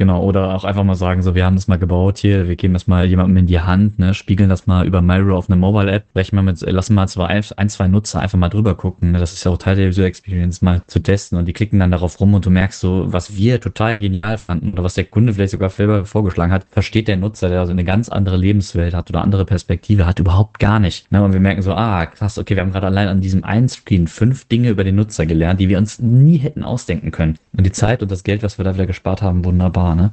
Genau, oder auch einfach mal sagen, so, wir haben das mal gebaut hier, wir geben das mal jemandem in die Hand, ne, spiegeln das mal über Miro auf eine Mobile-App, brechen mal mit, lassen mal zwei, ein, zwei Nutzer einfach mal drüber gucken, ne, das ist ja auch Teil der User Experience, mal zu testen und die klicken dann darauf rum und du merkst so, was wir total genial fanden oder was der Kunde vielleicht sogar selber vorgeschlagen hat, versteht der Nutzer, der also eine ganz andere Lebenswelt hat oder andere Perspektive hat, überhaupt gar nicht. Ne, und wir merken so, ah, krass, okay, wir haben gerade allein an diesem einen Screen fünf Dinge über den Nutzer gelernt, die wir uns nie hätten ausdenken können. Und die Zeit und das Geld, was wir da wieder gespart haben, wunderbar, ne?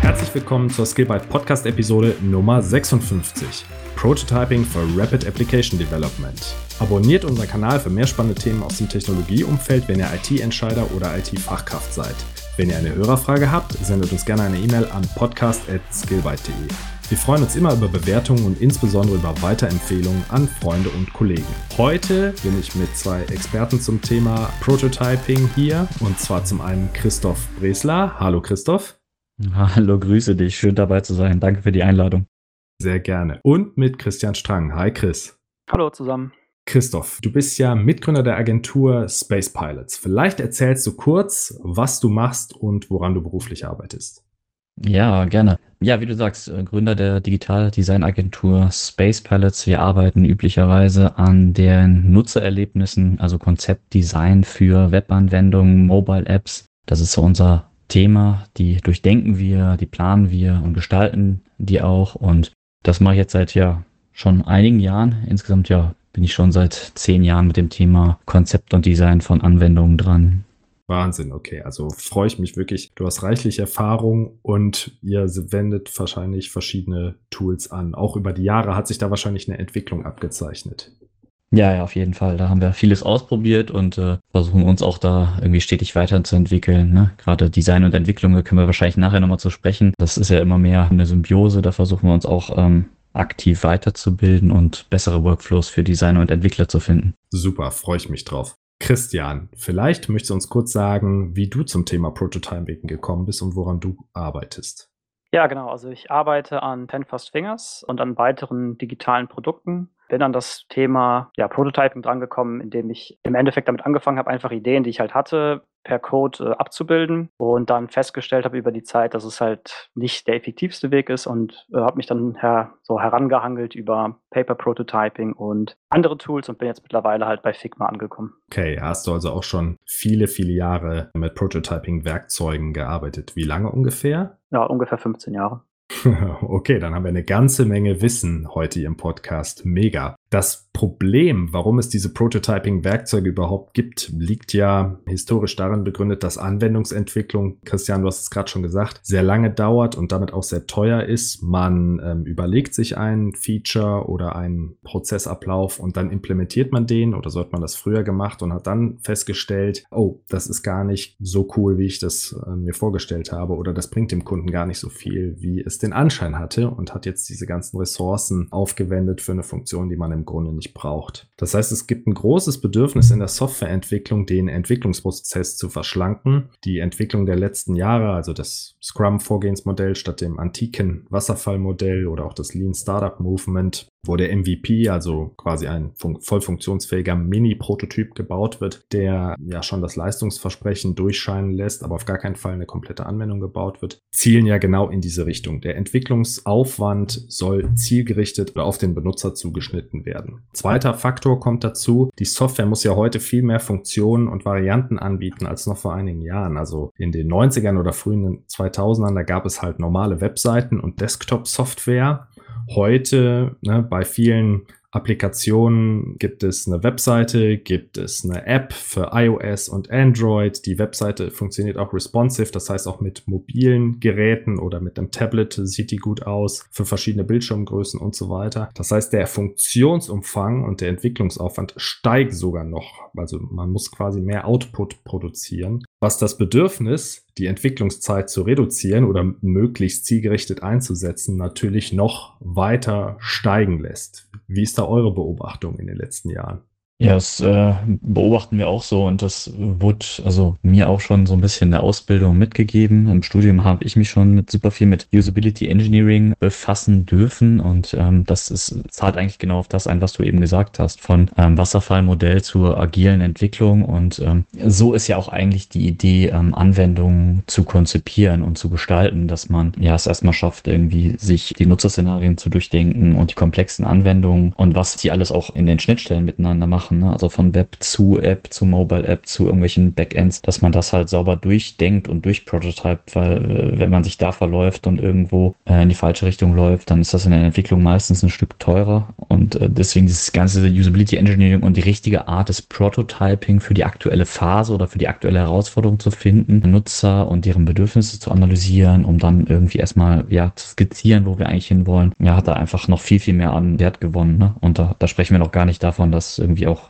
Herzlich willkommen zur Skillbyte Podcast Episode Nummer 56. Prototyping for Rapid Application Development. Abonniert unseren Kanal für mehr spannende Themen aus dem Technologieumfeld, wenn ihr IT-Entscheider oder IT-Fachkraft seid. Wenn ihr eine Hörerfrage habt, sendet uns gerne eine E-Mail an podcast.skillbyte.de. Wir freuen uns immer über Bewertungen und insbesondere über Weiterempfehlungen an Freunde und Kollegen. Heute bin ich mit zwei Experten zum Thema Prototyping hier und zwar zum einen Christoph Bresler. Hallo Christoph. Hallo, grüße dich. Schön dabei zu sein. Danke für die Einladung. Sehr gerne. Und mit Christian Strang. Hi Chris. Hallo zusammen. Christoph, du bist ja Mitgründer der Agentur Space Pilots. Vielleicht erzählst du kurz, was du machst und woran du beruflich arbeitest. Ja, gerne. Ja, wie du sagst, äh, Gründer der Digital-Design-Agentur Space Pilots. Wir arbeiten üblicherweise an den Nutzererlebnissen, also Konzeptdesign für Webanwendungen, Mobile-Apps. Das ist so unser Thema, die durchdenken wir, die planen wir und gestalten die auch. Und das mache ich jetzt seit ja schon einigen Jahren. Insgesamt ja bin ich schon seit zehn Jahren mit dem Thema Konzept und Design von Anwendungen dran. Wahnsinn, okay. Also freue ich mich wirklich. Du hast reichlich Erfahrung und ihr wendet wahrscheinlich verschiedene Tools an. Auch über die Jahre hat sich da wahrscheinlich eine Entwicklung abgezeichnet. Ja, ja, auf jeden Fall. Da haben wir vieles ausprobiert und äh, versuchen uns auch da irgendwie stetig weiterzuentwickeln. Ne? Gerade Design und Entwicklung, da können wir wahrscheinlich nachher nochmal zu sprechen. Das ist ja immer mehr eine Symbiose. Da versuchen wir uns auch ähm, aktiv weiterzubilden und bessere Workflows für Designer und Entwickler zu finden. Super, freue ich mich drauf. Christian, vielleicht möchtest du uns kurz sagen, wie du zum Thema Prototyping gekommen bist und woran du arbeitest. Ja, genau. Also ich arbeite an Ten Fingers und an weiteren digitalen Produkten bin an das Thema ja, Prototyping drangekommen, indem ich im Endeffekt damit angefangen habe, einfach Ideen, die ich halt hatte, per Code äh, abzubilden und dann festgestellt habe über die Zeit, dass es halt nicht der effektivste Weg ist und äh, habe mich dann her, so herangehangelt über Paper Prototyping und andere Tools und bin jetzt mittlerweile halt bei Figma angekommen. Okay, hast du also auch schon viele, viele Jahre mit Prototyping-Werkzeugen gearbeitet. Wie lange ungefähr? Ja, ungefähr 15 Jahre. Okay, dann haben wir eine ganze Menge Wissen heute im Podcast. Mega. Das Problem, warum es diese Prototyping-Werkzeuge überhaupt gibt, liegt ja historisch darin begründet, dass Anwendungsentwicklung, Christian, du hast es gerade schon gesagt, sehr lange dauert und damit auch sehr teuer ist. Man ähm, überlegt sich ein Feature oder einen Prozessablauf und dann implementiert man den oder so hat man das früher gemacht und hat dann festgestellt, oh, das ist gar nicht so cool, wie ich das äh, mir vorgestellt habe oder das bringt dem Kunden gar nicht so viel, wie es den Anschein hatte und hat jetzt diese ganzen Ressourcen aufgewendet für eine Funktion, die man im Grunde nicht braucht. Das heißt, es gibt ein großes Bedürfnis in der Softwareentwicklung, den Entwicklungsprozess zu verschlanken. Die Entwicklung der letzten Jahre, also das Scrum-Vorgehensmodell statt dem antiken Wasserfallmodell oder auch das Lean Startup Movement, wo der MVP, also quasi ein voll funktionsfähiger Mini-Prototyp gebaut wird, der ja schon das Leistungsversprechen durchscheinen lässt, aber auf gar keinen Fall eine komplette Anwendung gebaut wird, zielen ja genau in diese Richtung. Der Entwicklungsaufwand soll zielgerichtet oder auf den Benutzer zugeschnitten werden. Zweiter Faktor kommt dazu, die Software muss ja heute viel mehr Funktionen und Varianten anbieten als noch vor einigen Jahren. Also in den 90ern oder frühen 2000ern, da gab es halt normale Webseiten und Desktop-Software heute ne, bei vielen Applikationen gibt es eine Webseite, gibt es eine App für iOS und Android. Die Webseite funktioniert auch responsive, das heißt auch mit mobilen Geräten oder mit einem Tablet sieht die gut aus für verschiedene Bildschirmgrößen und so weiter. Das heißt, der Funktionsumfang und der Entwicklungsaufwand steigt sogar noch. Also man muss quasi mehr Output produzieren, was das Bedürfnis, die Entwicklungszeit zu reduzieren oder möglichst zielgerichtet einzusetzen, natürlich noch weiter steigen lässt. Wie ist da eure Beobachtung in den letzten Jahren? Ja, das äh, beobachten wir auch so und das wurde also mir auch schon so ein bisschen in der Ausbildung mitgegeben. Im Studium habe ich mich schon mit super viel mit Usability Engineering befassen dürfen und ähm, das ist, zahlt eigentlich genau auf das ein, was du eben gesagt hast, von ähm, Wasserfallmodell zur agilen Entwicklung und ähm, so ist ja auch eigentlich die Idee, ähm, Anwendungen zu konzipieren und zu gestalten, dass man ja es erstmal schafft, irgendwie sich die Nutzerszenarien zu durchdenken und die komplexen Anwendungen und was die alles auch in den Schnittstellen miteinander machen machen, ne? also von Web zu App zu Mobile App zu irgendwelchen Backends, dass man das halt sauber durchdenkt und durchprototypt, weil äh, wenn man sich da verläuft und irgendwo äh, in die falsche Richtung läuft, dann ist das in der Entwicklung meistens ein Stück teurer und äh, deswegen dieses ganze Usability Engineering und die richtige Art des Prototyping für die aktuelle Phase oder für die aktuelle Herausforderung zu finden, Nutzer und deren Bedürfnisse zu analysieren, um dann irgendwie erstmal ja zu skizzieren, wo wir eigentlich hinwollen, ja, hat da einfach noch viel, viel mehr an Wert gewonnen. Ne? Und da, da sprechen wir noch gar nicht davon, dass irgendwie auch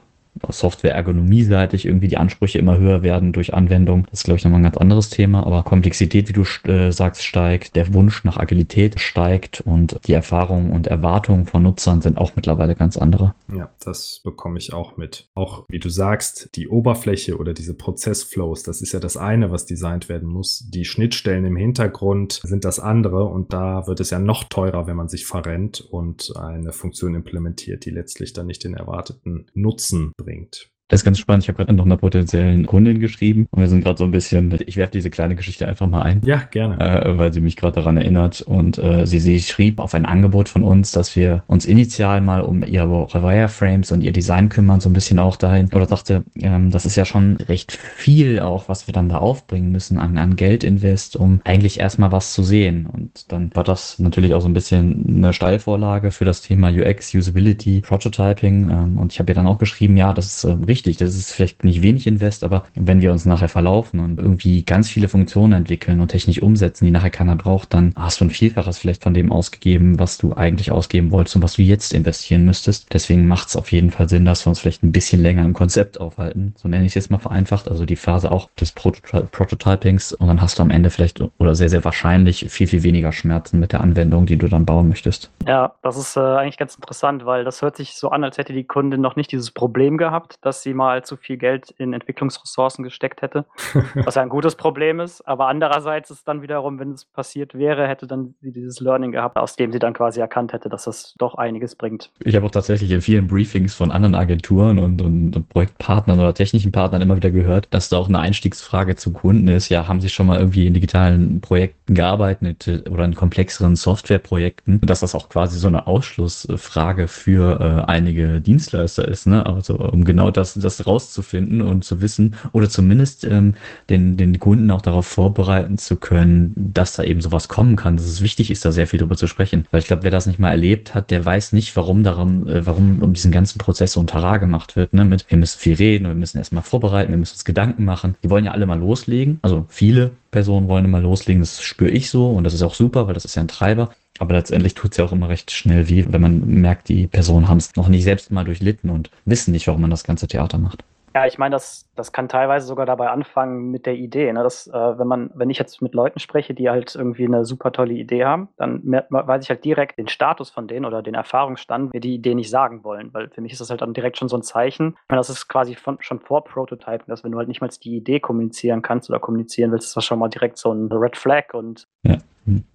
Software-Ergonomie-seitig irgendwie die Ansprüche immer höher werden durch Anwendung. Das ist, glaube ich, nochmal ein ganz anderes Thema. Aber Komplexität, wie du äh, sagst, steigt, der Wunsch nach Agilität steigt und die Erfahrungen und Erwartungen von Nutzern sind auch mittlerweile ganz andere. Ja, das bekomme ich auch mit. Auch wie du sagst, die Oberfläche oder diese Prozessflows, das ist ja das eine, was designt werden muss. Die Schnittstellen im Hintergrund sind das andere und da wird es ja noch teurer, wenn man sich verrennt und eine Funktion implementiert, die letztlich dann nicht den erwarteten Nutzen bringt. Das ist ganz spannend. Ich habe gerade noch einer potenziellen Kundin geschrieben und wir sind gerade so ein bisschen, ich werfe diese kleine Geschichte einfach mal ein. Ja, gerne. Äh, weil sie mich gerade daran erinnert. Und äh, sie, sie schrieb auf ein Angebot von uns, dass wir uns initial mal um ihre Wireframes und ihr Design kümmern, so ein bisschen auch dahin. Oder dachte, ähm, das ist ja schon recht viel auch, was wir dann da aufbringen müssen an, an Geldinvest, um eigentlich erstmal was zu sehen. Und dann war das natürlich auch so ein bisschen eine Steilvorlage für das Thema UX, Usability, Prototyping. Ähm, und ich habe ihr dann auch geschrieben, ja, das ist äh, richtig. Das ist vielleicht nicht wenig Invest, aber wenn wir uns nachher verlaufen und irgendwie ganz viele Funktionen entwickeln und technisch umsetzen, die nachher keiner braucht, dann hast du ein Vielfaches vielleicht von dem ausgegeben, was du eigentlich ausgeben wolltest und was du jetzt investieren müsstest. Deswegen macht es auf jeden Fall Sinn, dass wir uns vielleicht ein bisschen länger im Konzept aufhalten. So nenne ich es jetzt mal vereinfacht. Also die Phase auch des Prototy Prototypings und dann hast du am Ende vielleicht oder sehr, sehr wahrscheinlich viel, viel weniger Schmerzen mit der Anwendung, die du dann bauen möchtest. Ja, das ist äh, eigentlich ganz interessant, weil das hört sich so an, als hätte die Kundin noch nicht dieses Problem gehabt, dass sie sie mal zu viel Geld in Entwicklungsressourcen gesteckt hätte, was ja ein gutes Problem ist. Aber andererseits ist dann wiederum, wenn es passiert wäre, hätte dann sie dieses Learning gehabt, aus dem sie dann quasi erkannt hätte, dass das doch einiges bringt. Ich habe auch tatsächlich in vielen Briefings von anderen Agenturen und, und, und Projektpartnern oder technischen Partnern immer wieder gehört, dass da auch eine Einstiegsfrage zu Kunden ist. Ja, haben sie schon mal irgendwie in digitalen Projekten gearbeitet oder in komplexeren Softwareprojekten, dass das auch quasi so eine Ausschlussfrage für äh, einige Dienstleister ist. Ne? Also um genau das das rauszufinden und zu wissen oder zumindest ähm, den, den Kunden auch darauf vorbereiten zu können, dass da eben sowas kommen kann. Dass es wichtig ist, da sehr viel drüber zu sprechen. Weil ich glaube, wer das nicht mal erlebt hat, der weiß nicht, warum darum, äh, warum um diesen ganzen Prozess so Tara gemacht wird. Ne? Mit, wir müssen viel reden, wir müssen erstmal vorbereiten, wir müssen uns Gedanken machen. Die wollen ja alle mal loslegen. Also viele Personen wollen immer loslegen, das spüre ich so und das ist auch super, weil das ist ja ein Treiber. Aber letztendlich tut es ja auch immer recht schnell weh, wenn man merkt, die Personen haben es noch nicht selbst mal durchlitten und wissen nicht, warum man das ganze Theater macht. Ja, ich meine, das, das kann teilweise sogar dabei anfangen mit der Idee. Ne? Dass, äh, wenn man, wenn ich jetzt mit Leuten spreche, die halt irgendwie eine super tolle Idee haben, dann weiß ich halt direkt den Status von denen oder den Erfahrungsstand, wir die Idee nicht sagen wollen. Weil für mich ist das halt dann direkt schon so ein Zeichen. meine, das ist quasi von, schon vor Prototypen, dass wenn du halt nicht mal die Idee kommunizieren kannst oder kommunizieren willst, ist das schon mal direkt so ein Red Flag und. Ja,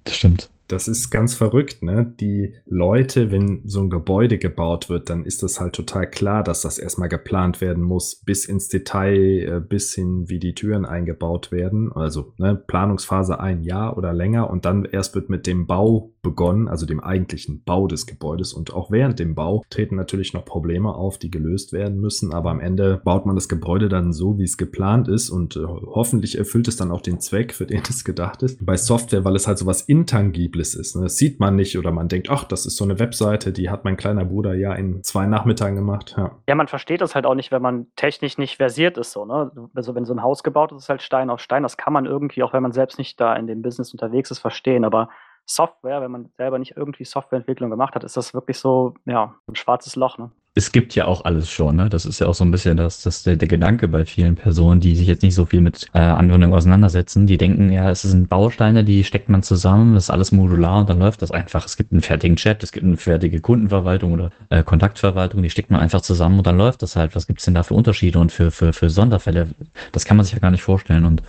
das stimmt das ist ganz verrückt, ne? Die Leute, wenn so ein Gebäude gebaut wird, dann ist das halt total klar, dass das erstmal geplant werden muss, bis ins Detail, äh, bis hin, wie die Türen eingebaut werden. Also ne, Planungsphase ein Jahr oder länger und dann erst wird mit dem Bau begonnen, also dem eigentlichen Bau des Gebäudes. Und auch während dem Bau treten natürlich noch Probleme auf, die gelöst werden müssen. Aber am Ende baut man das Gebäude dann so, wie es geplant ist und äh, hoffentlich erfüllt es dann auch den Zweck, für den es gedacht ist. Bei Software, weil es halt so was Intangibles ist. Ne? Das sieht man nicht oder man denkt, ach, das ist so eine Webseite, die hat mein kleiner Bruder ja in zwei Nachmittagen gemacht. Ja, ja man versteht das halt auch nicht, wenn man technisch nicht versiert ist. So, ne? Also wenn so ein Haus gebaut ist, ist halt Stein auf Stein. Das kann man irgendwie, auch wenn man selbst nicht da in dem Business unterwegs ist, verstehen. Aber Software, wenn man selber nicht irgendwie Softwareentwicklung gemacht hat, ist das wirklich so, ja, ein schwarzes Loch. Ne? es gibt ja auch alles schon, ne? Das ist ja auch so ein bisschen das, das der, der Gedanke bei vielen Personen, die sich jetzt nicht so viel mit äh, Anwendungen auseinandersetzen. Die denken, ja, es sind Bausteine, die steckt man zusammen, das ist alles modular und dann läuft das einfach. Es gibt einen fertigen Chat, es gibt eine fertige Kundenverwaltung oder äh, Kontaktverwaltung, die steckt man einfach zusammen und dann läuft das halt. Was gibt's denn da für Unterschiede und für, für, für Sonderfälle? Das kann man sich ja gar nicht vorstellen und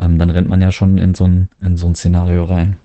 ähm, dann rennt man ja schon in so ein, in so ein Szenario rein.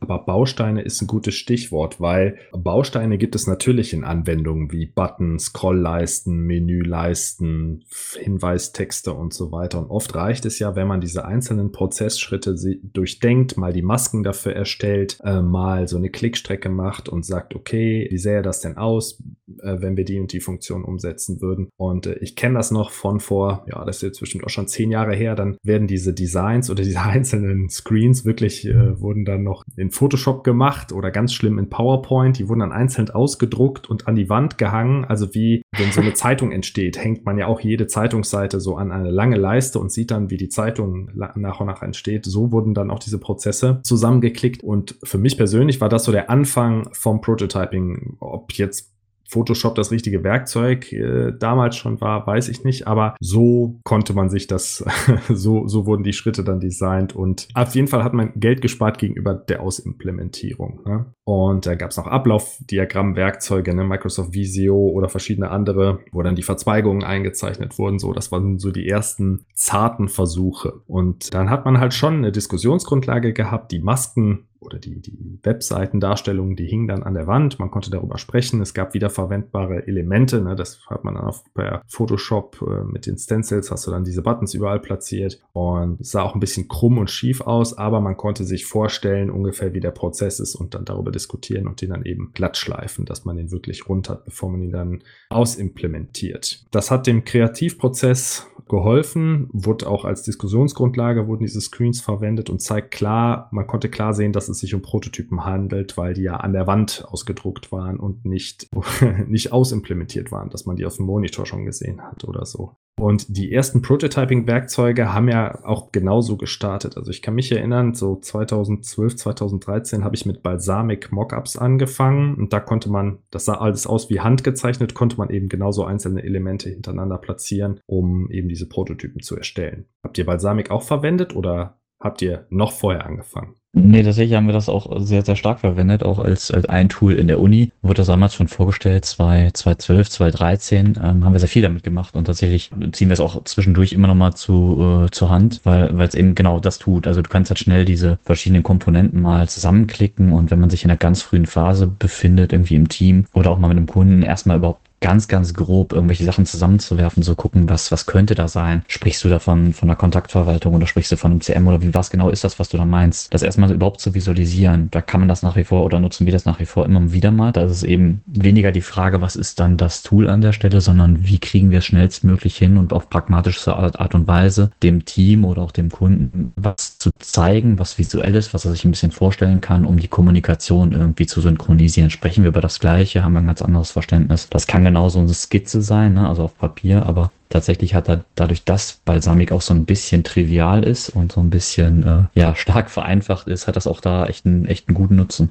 Aber Bausteine ist ein gutes Stichwort, weil Bausteine gibt es natürlich in Anwendungen wie Button, Scrollleisten, Menüleisten, Hinweistexte und so weiter. Und oft reicht es ja, wenn man diese einzelnen Prozessschritte durchdenkt, mal die Masken dafür erstellt, äh, mal so eine Klickstrecke macht und sagt, okay, wie sähe das denn aus, äh, wenn wir die und die Funktion umsetzen würden? Und äh, ich kenne das noch von vor, ja, das ist jetzt bestimmt auch schon zehn Jahre her, dann werden diese Designs oder diese einzelnen Screens wirklich, äh, wurden dann noch in Photoshop gemacht oder ganz schlimm in PowerPoint. Die wurden dann einzeln ausgedruckt und an die Wand gehangen. Also wie wenn so eine Zeitung entsteht, hängt man ja auch jede Zeitungsseite so an eine lange Leiste und sieht dann, wie die Zeitung nach und nach entsteht. So wurden dann auch diese Prozesse zusammengeklickt. Und für mich persönlich war das so der Anfang vom Prototyping. Ob jetzt Photoshop das richtige Werkzeug äh, damals schon war, weiß ich nicht, aber so konnte man sich das, so, so wurden die Schritte dann designt und auf jeden Fall hat man Geld gespart gegenüber der Ausimplementierung. Ne? Und da gab es noch Ablaufdiagrammwerkzeuge, ne? Microsoft Visio oder verschiedene andere, wo dann die Verzweigungen eingezeichnet wurden. So, das waren so die ersten zarten Versuche. Und dann hat man halt schon eine Diskussionsgrundlage gehabt, die Masken oder die, die Webseitendarstellungen, die hingen dann an der Wand. Man konnte darüber sprechen. Es gab wiederverwendbare Elemente. Ne? Das hat man dann auf, per Photoshop äh, mit den Stencils, hast du dann diese Buttons überall platziert. Und es sah auch ein bisschen krumm und schief aus, aber man konnte sich vorstellen, ungefähr wie der Prozess ist und dann darüber diskutieren und den dann eben glatt schleifen, dass man den wirklich rund hat, bevor man ihn dann ausimplementiert. Das hat dem Kreativprozess geholfen, wurde auch als Diskussionsgrundlage, wurden diese Screens verwendet und zeigt klar, man konnte klar sehen, dass es sich um Prototypen handelt, weil die ja an der Wand ausgedruckt waren und nicht, nicht ausimplementiert waren, dass man die auf dem Monitor schon gesehen hat oder so. Und die ersten Prototyping-Werkzeuge haben ja auch genauso gestartet. Also ich kann mich erinnern, so 2012, 2013 habe ich mit Balsamic Mockups angefangen und da konnte man, das sah alles aus wie handgezeichnet, konnte man eben genauso einzelne Elemente hintereinander platzieren, um eben diese Prototypen zu erstellen. Habt ihr Balsamic auch verwendet oder habt ihr noch vorher angefangen? Nee, tatsächlich haben wir das auch sehr, sehr stark verwendet, auch als, als ein Tool in der Uni. Wurde das damals schon vorgestellt, 2012, 2013, ähm, haben wir sehr viel damit gemacht und tatsächlich ziehen wir es auch zwischendurch immer noch mal zu, äh, zur Hand, weil weil es eben genau das tut. Also du kannst halt schnell diese verschiedenen Komponenten mal zusammenklicken und wenn man sich in einer ganz frühen Phase befindet, irgendwie im Team oder auch mal mit einem Kunden, erstmal überhaupt ganz, ganz grob irgendwelche Sachen zusammenzuwerfen, so gucken, was, was könnte da sein? Sprichst du davon von der Kontaktverwaltung oder sprichst du von einem CM oder wie, was genau ist das, was du da meinst? Das erstmal überhaupt zu visualisieren, da kann man das nach wie vor oder nutzen wir das nach wie vor immer wieder mal. Da ist es eben weniger die Frage, was ist dann das Tool an der Stelle, sondern wie kriegen wir es schnellstmöglich hin und auf pragmatische Art und Weise dem Team oder auch dem Kunden was zu zeigen, was visuell ist, was er sich ein bisschen vorstellen kann, um die Kommunikation irgendwie zu synchronisieren. Sprechen wir über das Gleiche, haben wir ein ganz anderes Verständnis. Das kann genau so eine Skizze sein, ne? also auf Papier, aber tatsächlich hat er dadurch, dass Balsamik auch so ein bisschen trivial ist und so ein bisschen äh, ja stark vereinfacht ist, hat das auch da echt einen, echt einen guten Nutzen.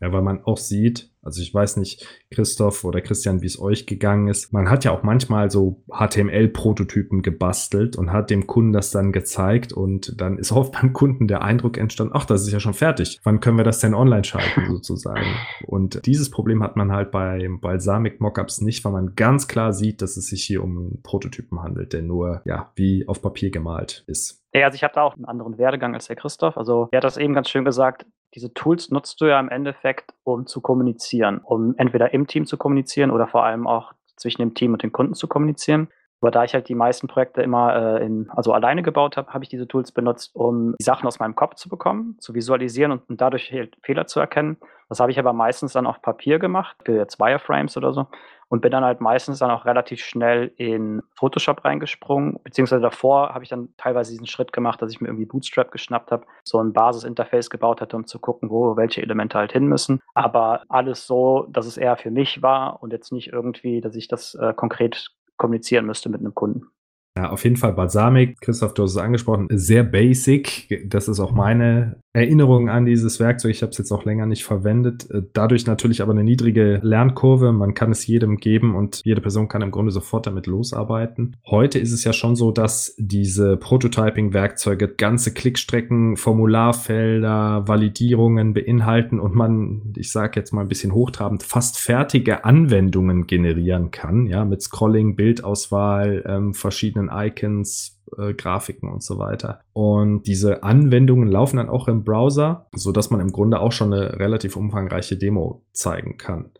Ja, weil man auch sieht, also ich weiß nicht, Christoph oder Christian, wie es euch gegangen ist. Man hat ja auch manchmal so HTML-Prototypen gebastelt und hat dem Kunden das dann gezeigt und dann ist oft beim Kunden der Eindruck entstanden, ach, das ist ja schon fertig. Wann können wir das denn online schalten sozusagen? Und dieses Problem hat man halt bei Balsamic Mockups nicht, weil man ganz klar sieht, dass es sich hier um einen Prototypen handelt, der nur ja wie auf Papier gemalt ist. Ja, also ich habe da auch einen anderen Werdegang als der Christoph. Also er hat das eben ganz schön gesagt. Diese Tools nutzt du ja im Endeffekt, um zu kommunizieren, um entweder im Team zu kommunizieren oder vor allem auch zwischen dem Team und den Kunden zu kommunizieren. Aber da ich halt die meisten Projekte immer äh, in, also alleine gebaut habe, habe ich diese Tools benutzt, um die Sachen aus meinem Kopf zu bekommen, zu visualisieren und, und dadurch Fehler zu erkennen. Das habe ich aber meistens dann auf Papier gemacht, jetzt Wireframes oder so und bin dann halt meistens dann auch relativ schnell in Photoshop reingesprungen, beziehungsweise davor habe ich dann teilweise diesen Schritt gemacht, dass ich mir irgendwie Bootstrap geschnappt habe, so ein Basisinterface gebaut hatte, um zu gucken, wo welche Elemente halt hin müssen. Aber alles so, dass es eher für mich war und jetzt nicht irgendwie, dass ich das äh, konkret kommunizieren müsste mit einem Kunden. Ja, auf jeden Fall Balsamic, Christoph, du hast es angesprochen, sehr basic. Das ist auch meine Erinnerung an dieses Werkzeug. Ich habe es jetzt auch länger nicht verwendet. Äh, dadurch natürlich aber eine niedrige Lernkurve. Man kann es jedem geben und jede Person kann im Grunde sofort damit losarbeiten. Heute ist es ja schon so, dass diese Prototyping-Werkzeuge ganze Klickstrecken, Formularfelder, Validierungen beinhalten und man, ich sage jetzt mal ein bisschen hochtrabend, fast fertige Anwendungen generieren kann. Ja, mit Scrolling, Bildauswahl, ähm, verschiedenen verschiedenen Icons, äh, Grafiken und so weiter. Und diese Anwendungen laufen dann auch im Browser, so dass man im Grunde auch schon eine relativ umfangreiche Demo zeigen kann.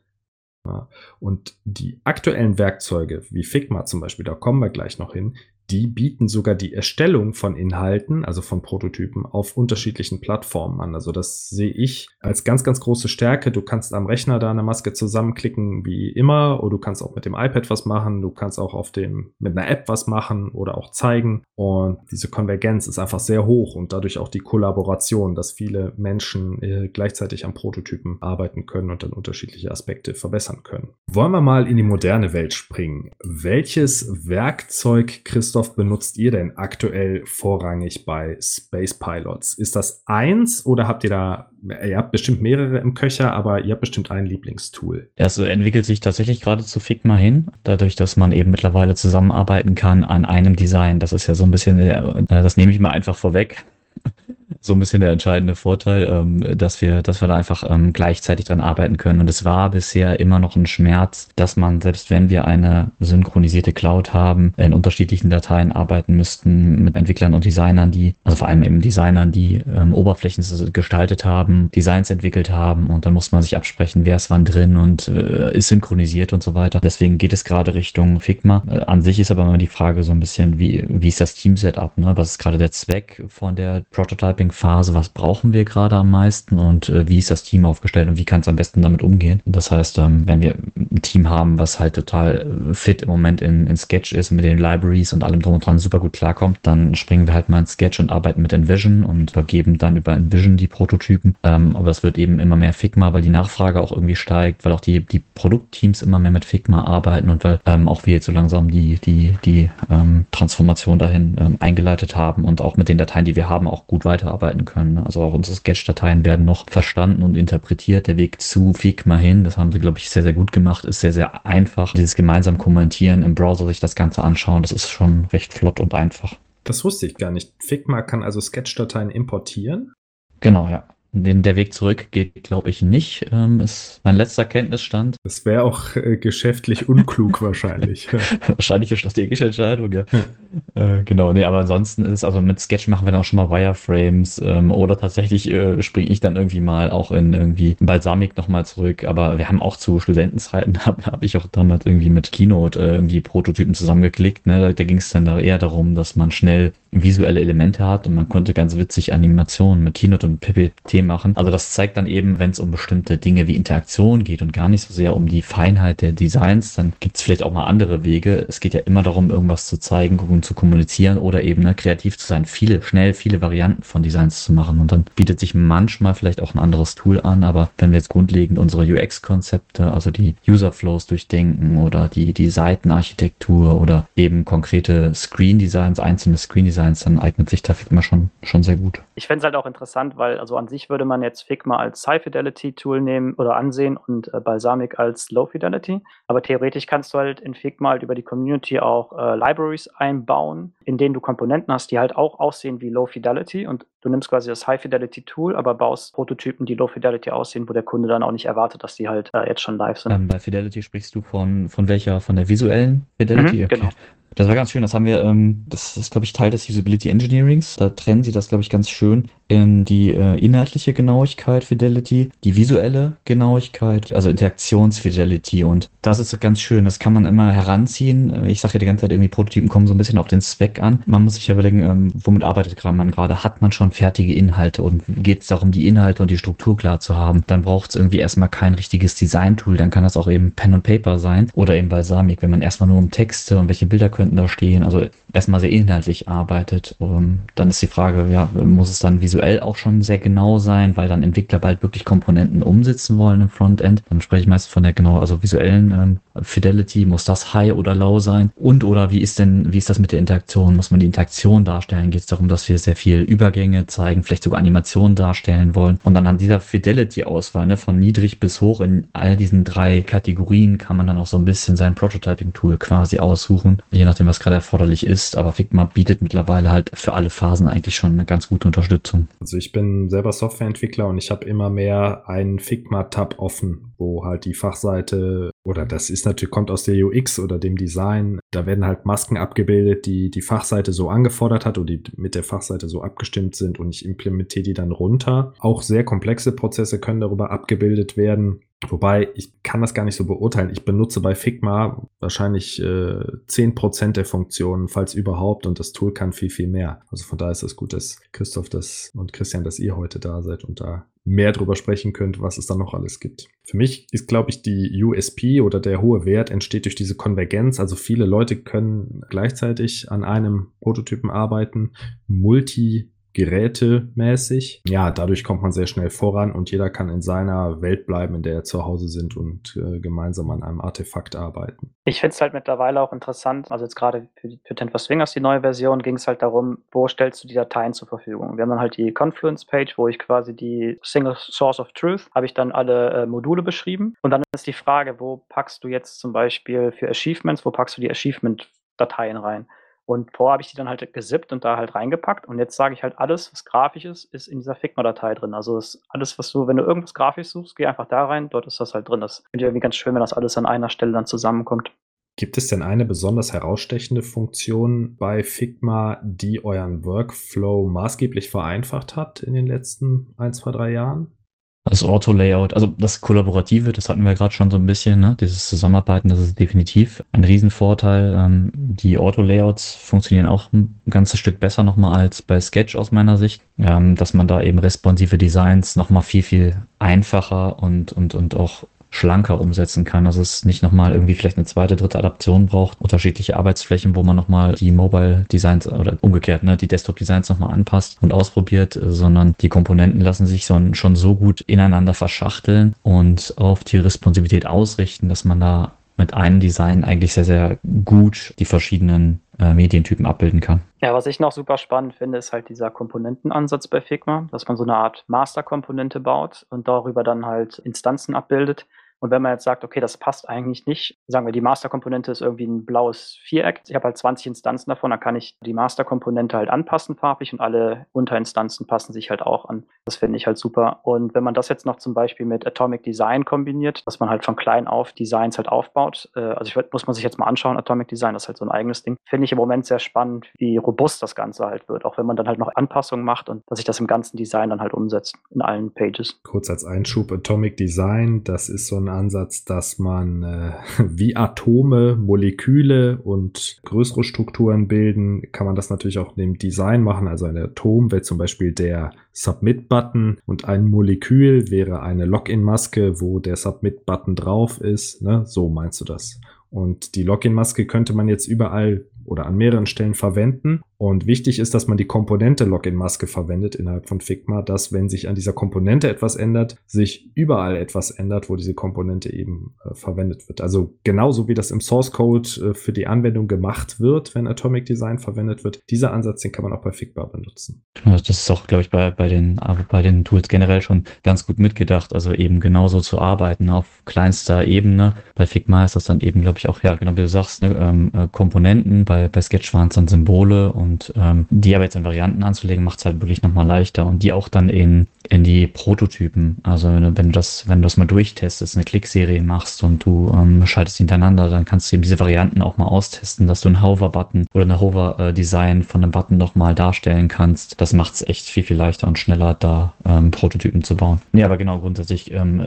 Ja. Und die aktuellen Werkzeuge, wie Figma zum Beispiel, da kommen wir gleich noch hin, die bieten sogar die Erstellung von Inhalten, also von Prototypen, auf unterschiedlichen Plattformen an. Also das sehe ich als ganz, ganz große Stärke. Du kannst am Rechner da eine Maske zusammenklicken wie immer, oder du kannst auch mit dem iPad was machen, du kannst auch auf dem, mit einer App was machen oder auch zeigen. Und diese Konvergenz ist einfach sehr hoch und dadurch auch die Kollaboration, dass viele Menschen äh, gleichzeitig am Prototypen arbeiten können und dann unterschiedliche Aspekte verbessern können. Wollen wir mal in die moderne Welt springen. Welches Werkzeug, Christoph, Microsoft benutzt ihr denn aktuell vorrangig bei Space Pilots? Ist das eins oder habt ihr da, ihr habt bestimmt mehrere im Köcher, aber ihr habt bestimmt ein Lieblingstool? Es entwickelt sich tatsächlich gerade zu Figma hin, dadurch, dass man eben mittlerweile zusammenarbeiten kann an einem Design. Das ist ja so ein bisschen, äh, das nehme ich mal einfach vorweg so ein bisschen der entscheidende Vorteil, ähm, dass wir, dass wir da einfach ähm, gleichzeitig dran arbeiten können. Und es war bisher immer noch ein Schmerz, dass man, selbst wenn wir eine synchronisierte Cloud haben, in unterschiedlichen Dateien arbeiten müssten mit Entwicklern und Designern, die, also vor allem eben Designern, die ähm, Oberflächen gestaltet haben, Designs entwickelt haben und dann muss man sich absprechen, wer ist wann drin und äh, ist synchronisiert und so weiter. Deswegen geht es gerade Richtung Figma. Äh, an sich ist aber immer die Frage so ein bisschen, wie, wie ist das Team-Setup, ne? Was ist gerade der Zweck von der Prototyping Phase, was brauchen wir gerade am meisten und äh, wie ist das Team aufgestellt und wie kann es am besten damit umgehen. Das heißt, ähm, wenn wir ein Team haben, was halt total äh, fit im Moment in, in Sketch ist, mit den Libraries und allem drum und dran super gut klarkommt, dann springen wir halt mal in Sketch und arbeiten mit Envision und vergeben dann über Envision die Prototypen. Ähm, aber es wird eben immer mehr Figma, weil die Nachfrage auch irgendwie steigt, weil auch die, die Produktteams immer mehr mit Figma arbeiten und weil ähm, auch wir jetzt so langsam die, die, die ähm, Transformation dahin ähm, eingeleitet haben und auch mit den Dateien, die wir haben, auch gut weiterarbeiten arbeiten können. Ne? Also auch unsere Sketch-Dateien werden noch verstanden und interpretiert. Der Weg zu Figma hin, das haben sie, glaube ich, sehr, sehr gut gemacht, ist sehr, sehr einfach. Dieses gemeinsam kommentieren im Browser, sich das Ganze anschauen, das ist schon recht flott und einfach. Das wusste ich gar nicht. Figma kann also Sketch-Dateien importieren? Genau, ja. Den, der Weg zurück geht, glaube ich, nicht. Ähm, ist mein letzter Kenntnisstand. Das wäre auch äh, geschäftlich unklug wahrscheinlich. wahrscheinlich eine strategische Entscheidung, ja. äh, genau, nee, aber ansonsten ist, also mit Sketch machen wir dann auch schon mal Wireframes ähm, oder tatsächlich äh, springe ich dann irgendwie mal auch in irgendwie Balsamic nochmal zurück. Aber wir haben auch zu Studentenzeiten, habe hab ich auch damals irgendwie mit Keynote äh, irgendwie Prototypen zusammengeklickt. Ne? Da, da ging es dann da eher darum, dass man schnell visuelle Elemente hat und man konnte ganz witzig Animationen mit Keynote und PPT machen. Also das zeigt dann eben, wenn es um bestimmte Dinge wie Interaktion geht und gar nicht so sehr um die Feinheit der Designs, dann gibt es vielleicht auch mal andere Wege. Es geht ja immer darum, irgendwas zu zeigen und zu kommunizieren oder eben ne, kreativ zu sein, viele, schnell viele Varianten von Designs zu machen. Und dann bietet sich manchmal vielleicht auch ein anderes Tool an, aber wenn wir jetzt grundlegend unsere UX-Konzepte, also die User-Flows durchdenken oder die, die Seitenarchitektur oder eben konkrete Screen-Designs, einzelne Screen-Designs, Designs, dann eignet sich da Figma schon, schon sehr gut. Ich fände es halt auch interessant, weil also an sich würde man jetzt Figma als High-Fidelity-Tool nehmen oder ansehen und äh, Balsamic als Low-Fidelity. Aber theoretisch kannst du halt in Figma halt über die Community auch äh, Libraries einbauen, in denen du Komponenten hast, die halt auch aussehen wie Low-Fidelity und du nimmst quasi das High-Fidelity-Tool, aber baust Prototypen, die Low-Fidelity aussehen, wo der Kunde dann auch nicht erwartet, dass die halt äh, jetzt schon live sind. Ähm, bei Fidelity sprichst du von, von welcher, von der visuellen Fidelity? Mhm, okay. Genau. Das war ganz schön. Das haben wir, ähm, das ist, glaube ich, Teil des Usability Engineerings. Da trennen sie das, glaube ich, ganz schön in die äh, inhaltliche Genauigkeit, Fidelity, die visuelle Genauigkeit, also Interaktionsfidelity. Und das ist ganz schön. Das kann man immer heranziehen. Ich sage ja die ganze Zeit irgendwie, Prototypen kommen so ein bisschen auf den Zweck an. Man muss sich ja überlegen, ähm, womit arbeitet man gerade? Hat man schon fertige Inhalte und geht es darum, die Inhalte und die Struktur klar zu haben? Dann braucht es irgendwie erstmal kein richtiges Design-Tool. Dann kann das auch eben Pen und Paper sein oder eben Balsamic, wenn man erstmal nur um Texte und welche Bilder können könnten da stehen. Also erstmal sehr inhaltlich arbeitet. Um, ähm, dann ist die Frage, ja, muss es dann visuell auch schon sehr genau sein, weil dann Entwickler bald wirklich Komponenten umsetzen wollen im Frontend. Dann spreche ich meist von der genau, also visuellen ähm, Fidelity, muss das high oder low sein? Und oder wie ist denn, wie ist das mit der Interaktion? Muss man die Interaktion darstellen? Geht es darum, dass wir sehr viel Übergänge zeigen, vielleicht sogar Animationen darstellen wollen? Und dann an dieser Fidelity-Auswahl, ne, von niedrig bis hoch in all diesen drei Kategorien kann man dann auch so ein bisschen sein Prototyping-Tool quasi aussuchen, je nachdem, was gerade erforderlich ist. Aber Figma bietet mittlerweile halt für alle Phasen eigentlich schon eine ganz gute Unterstützung. Also ich bin selber Softwareentwickler und ich habe immer mehr einen Figma-Tab offen, wo halt die Fachseite oder das ist natürlich, kommt aus der UX oder dem Design. Da werden halt Masken abgebildet, die die Fachseite so angefordert hat oder die mit der Fachseite so abgestimmt sind und ich implementiere die dann runter. Auch sehr komplexe Prozesse können darüber abgebildet werden. Wobei, ich kann das gar nicht so beurteilen. Ich benutze bei Figma wahrscheinlich äh, 10% der Funktionen, falls überhaupt, und das Tool kann viel, viel mehr. Also von daher ist es gut, dass Christoph das und Christian, dass ihr heute da seid und da mehr drüber sprechen könnt, was es da noch alles gibt. Für mich ist, glaube ich, die USP oder der hohe Wert entsteht durch diese Konvergenz. Also viele Leute können gleichzeitig an einem Prototypen arbeiten, multi gerätemäßig. Ja, dadurch kommt man sehr schnell voran und jeder kann in seiner Welt bleiben, in der er zu Hause sind und äh, gemeinsam an einem Artefakt arbeiten. Ich finde es halt mittlerweile auch interessant, also jetzt gerade für, für Ten for Swingers, die neue Version, ging es halt darum, wo stellst du die Dateien zur Verfügung. Wir haben dann halt die Confluence-Page, wo ich quasi die Single Source of Truth, habe ich dann alle äh, Module beschrieben. Und dann ist die Frage, wo packst du jetzt zum Beispiel für Achievements, wo packst du die Achievement-Dateien rein? Und vorher habe ich die dann halt gesippt und da halt reingepackt. Und jetzt sage ich halt, alles, was grafisch ist, ist in dieser Figma-Datei drin. Also alles, was du, wenn du irgendwas grafisch suchst, geh einfach da rein, dort ist das halt drin. Das finde ich irgendwie ganz schön, wenn das alles an einer Stelle dann zusammenkommt. Gibt es denn eine besonders herausstechende Funktion bei Figma, die euren Workflow maßgeblich vereinfacht hat in den letzten ein, zwei, drei Jahren? Das Auto-Layout, also das Kollaborative, das hatten wir gerade schon so ein bisschen, ne? dieses Zusammenarbeiten, das ist definitiv ein Riesenvorteil. Ähm, die Auto-Layouts funktionieren auch ein ganzes Stück besser nochmal als bei Sketch aus meiner Sicht, ähm, dass man da eben responsive Designs nochmal viel, viel einfacher und, und, und auch schlanker umsetzen kann. Also es nicht nochmal irgendwie vielleicht eine zweite, dritte Adaption braucht, unterschiedliche Arbeitsflächen, wo man nochmal die Mobile Designs oder umgekehrt, ne, die Desktop Designs nochmal anpasst und ausprobiert, sondern die Komponenten lassen sich schon so gut ineinander verschachteln und auf die Responsivität ausrichten, dass man da mit einem Design eigentlich sehr, sehr gut die verschiedenen äh, Medientypen abbilden kann. Ja, was ich noch super spannend finde, ist halt dieser Komponentenansatz bei Figma, dass man so eine Art Masterkomponente baut und darüber dann halt Instanzen abbildet. Und wenn man jetzt sagt, okay, das passt eigentlich nicht, sagen wir, die Masterkomponente ist irgendwie ein blaues Viereck. Ich habe halt 20 Instanzen davon, dann kann ich die Masterkomponente halt anpassen farbig und alle Unterinstanzen passen sich halt auch an. Das finde ich halt super. Und wenn man das jetzt noch zum Beispiel mit Atomic Design kombiniert, dass man halt von klein auf Designs halt aufbaut, äh, also ich, muss man sich jetzt mal anschauen, Atomic Design, das ist halt so ein eigenes Ding, finde ich im Moment sehr spannend, wie robust das Ganze halt wird, auch wenn man dann halt noch Anpassungen macht und dass sich das im ganzen Design dann halt umsetzt, in allen Pages. Kurz als Einschub, Atomic Design, das ist so ein Ansatz, dass man äh, wie Atome, Moleküle und größere Strukturen bilden, kann man das natürlich auch in dem Design machen. Also ein Atom wäre zum Beispiel der Submit-Button und ein Molekül wäre eine Login-Maske, wo der Submit-Button drauf ist. Ne? So meinst du das? Und die Login-Maske könnte man jetzt überall oder an mehreren Stellen verwenden. Und wichtig ist, dass man die Komponente Login-Maske verwendet innerhalb von Figma, dass wenn sich an dieser Komponente etwas ändert, sich überall etwas ändert, wo diese Komponente eben äh, verwendet wird. Also genauso wie das im Source Code äh, für die Anwendung gemacht wird, wenn Atomic Design verwendet wird. Dieser Ansatz, den kann man auch bei Figma benutzen. Das ist auch, glaube ich, bei, bei, den, bei den Tools generell schon ganz gut mitgedacht. Also eben genauso zu arbeiten auf kleinster Ebene. Bei Figma ist das dann eben, glaube ich, auch, ja, genau wie du sagst, ne, ähm, äh, Komponenten bei, bei Sketch waren es dann Symbole und ähm, die aber jetzt in Varianten anzulegen, macht es halt wirklich nochmal leichter und die auch dann in, in die Prototypen. Also wenn du, das, wenn du das mal durchtestest, eine Klickserie machst und du ähm, schaltest hintereinander, dann kannst du eben diese Varianten auch mal austesten, dass du einen Hover-Button oder eine Hover-Design von einem Button nochmal darstellen kannst. Das macht es echt viel, viel leichter und schneller, da ähm, Prototypen zu bauen. Nee, aber genau, grundsätzlich ähm,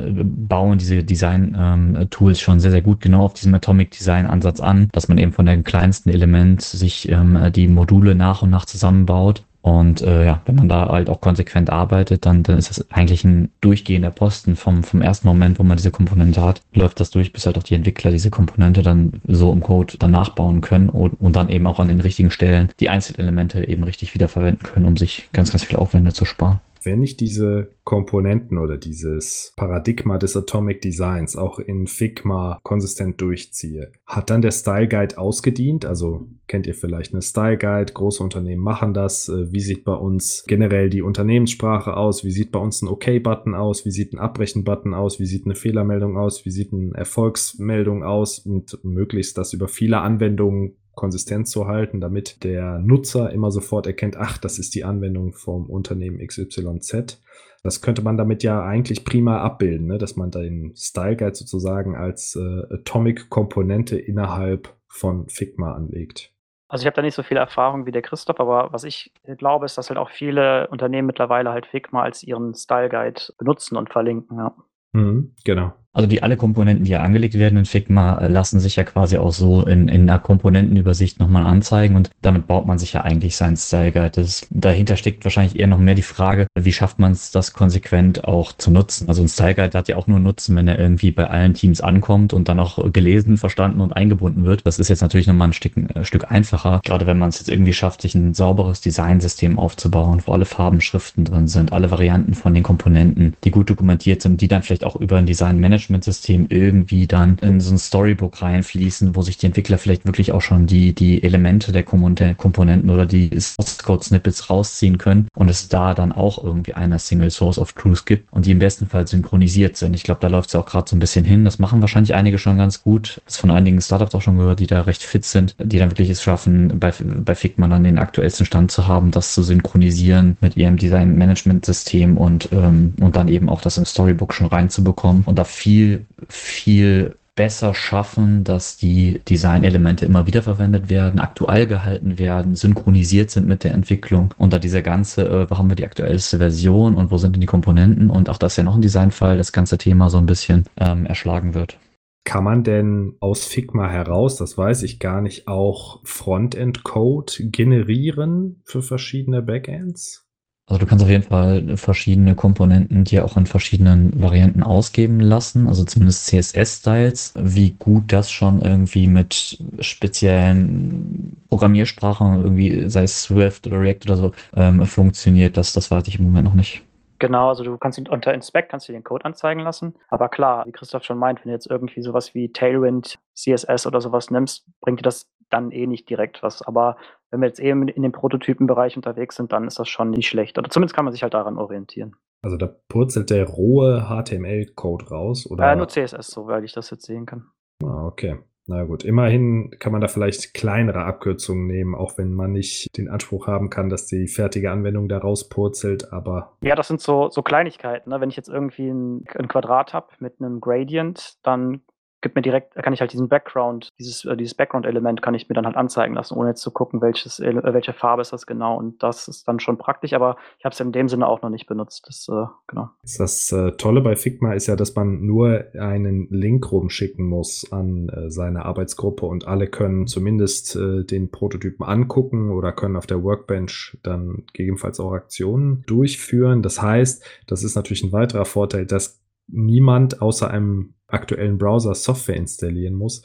bauen diese Design-Tools ähm, schon sehr, sehr gut genau auf diesem Atomic Design-Ansatz an, dass man eben von den kleinsten Element sich ähm, die Module nach und nach zusammenbaut. Und äh, ja, wenn man da halt auch konsequent arbeitet, dann, dann ist das eigentlich ein durchgehender Posten vom, vom ersten Moment, wo man diese Komponente hat, läuft das durch, bis halt auch die Entwickler diese Komponente dann so im Code dann nachbauen können und, und dann eben auch an den richtigen Stellen die Einzelelemente eben richtig wiederverwenden können, um sich ganz, ganz viele Aufwände zu sparen wenn ich diese Komponenten oder dieses Paradigma des Atomic Designs auch in Figma konsistent durchziehe, hat dann der Style Guide ausgedient? Also kennt ihr vielleicht eine Style Guide? Große Unternehmen machen das. Äh, wie sieht bei uns generell die Unternehmenssprache aus? Wie sieht bei uns ein OK-Button aus? Wie sieht ein Abbrechen-Button aus? Wie sieht eine Fehlermeldung aus? Wie sieht eine Erfolgsmeldung aus? Und möglichst das über viele Anwendungen konsistent zu halten, damit der Nutzer immer sofort erkennt, ach, das ist die Anwendung vom Unternehmen XYZ. Das könnte man damit ja eigentlich prima abbilden, ne? dass man den Style Guide sozusagen als äh, Atomic-Komponente innerhalb von Figma anlegt. Also ich habe da nicht so viel Erfahrung wie der Christoph, aber was ich glaube, ist, dass halt auch viele Unternehmen mittlerweile halt Figma als ihren Style Guide benutzen und verlinken. Ja. Mhm, genau. Also die alle Komponenten, die ja angelegt werden in Figma, äh, lassen sich ja quasi auch so in, in einer Komponentenübersicht nochmal anzeigen und damit baut man sich ja eigentlich seinen Style Guide. Das, dahinter steckt wahrscheinlich eher noch mehr die Frage, wie schafft man es, das konsequent auch zu nutzen? Also ein Style Guide hat ja auch nur Nutzen, wenn er irgendwie bei allen Teams ankommt und dann auch gelesen, verstanden und eingebunden wird. Das ist jetzt natürlich nochmal ein Stück, ein Stück einfacher, gerade wenn man es jetzt irgendwie schafft, sich ein sauberes Designsystem aufzubauen, wo alle Farben, Schriften drin sind, alle Varianten von den Komponenten, die gut dokumentiert sind, die dann vielleicht auch über ein Design Management Management-System irgendwie dann in so ein Storybook reinfließen, wo sich die Entwickler vielleicht wirklich auch schon die, die Elemente der Komponenten oder die Source Code Snippets rausziehen können und es da dann auch irgendwie eine Single Source of Truth gibt und die im besten Fall synchronisiert sind. Ich glaube, da läuft es auch gerade so ein bisschen hin. Das machen wahrscheinlich einige schon ganz gut. Das von einigen Startups auch schon gehört, die da recht fit sind, die dann wirklich es schaffen, bei, bei Figma dann den aktuellsten Stand zu haben, das zu synchronisieren mit ihrem Design-Management-System und, ähm, und dann eben auch das im Storybook schon reinzubekommen und da viel viel, viel besser schaffen, dass die Designelemente immer wieder verwendet werden, aktuell gehalten werden, synchronisiert sind mit der Entwicklung und da dieser ganze, äh, wo haben wir die aktuellste Version und wo sind denn die Komponenten und auch das ist ja noch ein Designfall, das ganze Thema so ein bisschen ähm, erschlagen wird. Kann man denn aus Figma heraus, das weiß ich gar nicht, auch Frontend-Code generieren für verschiedene Backends? Also du kannst auf jeden Fall verschiedene Komponenten dir auch in verschiedenen Varianten ausgeben lassen, also zumindest CSS-Styles. Wie gut das schon irgendwie mit speziellen Programmiersprachen, irgendwie sei es Swift oder React oder so, ähm, funktioniert, das, das weiß ich im Moment noch nicht. Genau, also du kannst ihn unter Inspect kannst du den Code anzeigen lassen. Aber klar, wie Christoph schon meint, wenn du jetzt irgendwie sowas wie Tailwind, CSS oder sowas nimmst, bringt dir das dann eh nicht direkt was. Aber wenn wir jetzt eben in dem Prototypenbereich unterwegs sind, dann ist das schon nicht schlecht. Oder zumindest kann man sich halt daran orientieren. Also da purzelt der rohe HTML-Code raus, oder? Äh, nur CSS, soweit ich das jetzt sehen kann. Ah, okay. Na gut, immerhin kann man da vielleicht kleinere Abkürzungen nehmen, auch wenn man nicht den Anspruch haben kann, dass die fertige Anwendung da rauspurzelt, aber. Ja, das sind so, so Kleinigkeiten. Ne? Wenn ich jetzt irgendwie ein, ein Quadrat habe mit einem Gradient, dann gibt mir direkt, kann ich halt diesen Background, dieses, äh, dieses Background-Element kann ich mir dann halt anzeigen lassen, ohne jetzt zu gucken, welches, äh, welche Farbe ist das genau. Und das ist dann schon praktisch, aber ich habe es in dem Sinne auch noch nicht benutzt. Das, äh, genau. Das äh, Tolle bei Figma ist ja, dass man nur einen Link rumschicken muss an äh, seine Arbeitsgruppe und alle können zumindest äh, den Prototypen angucken oder können auf der Workbench dann gegebenenfalls auch Aktionen durchführen. Das heißt, das ist natürlich ein weiterer Vorteil, dass niemand außer einem aktuellen Browser Software installieren muss.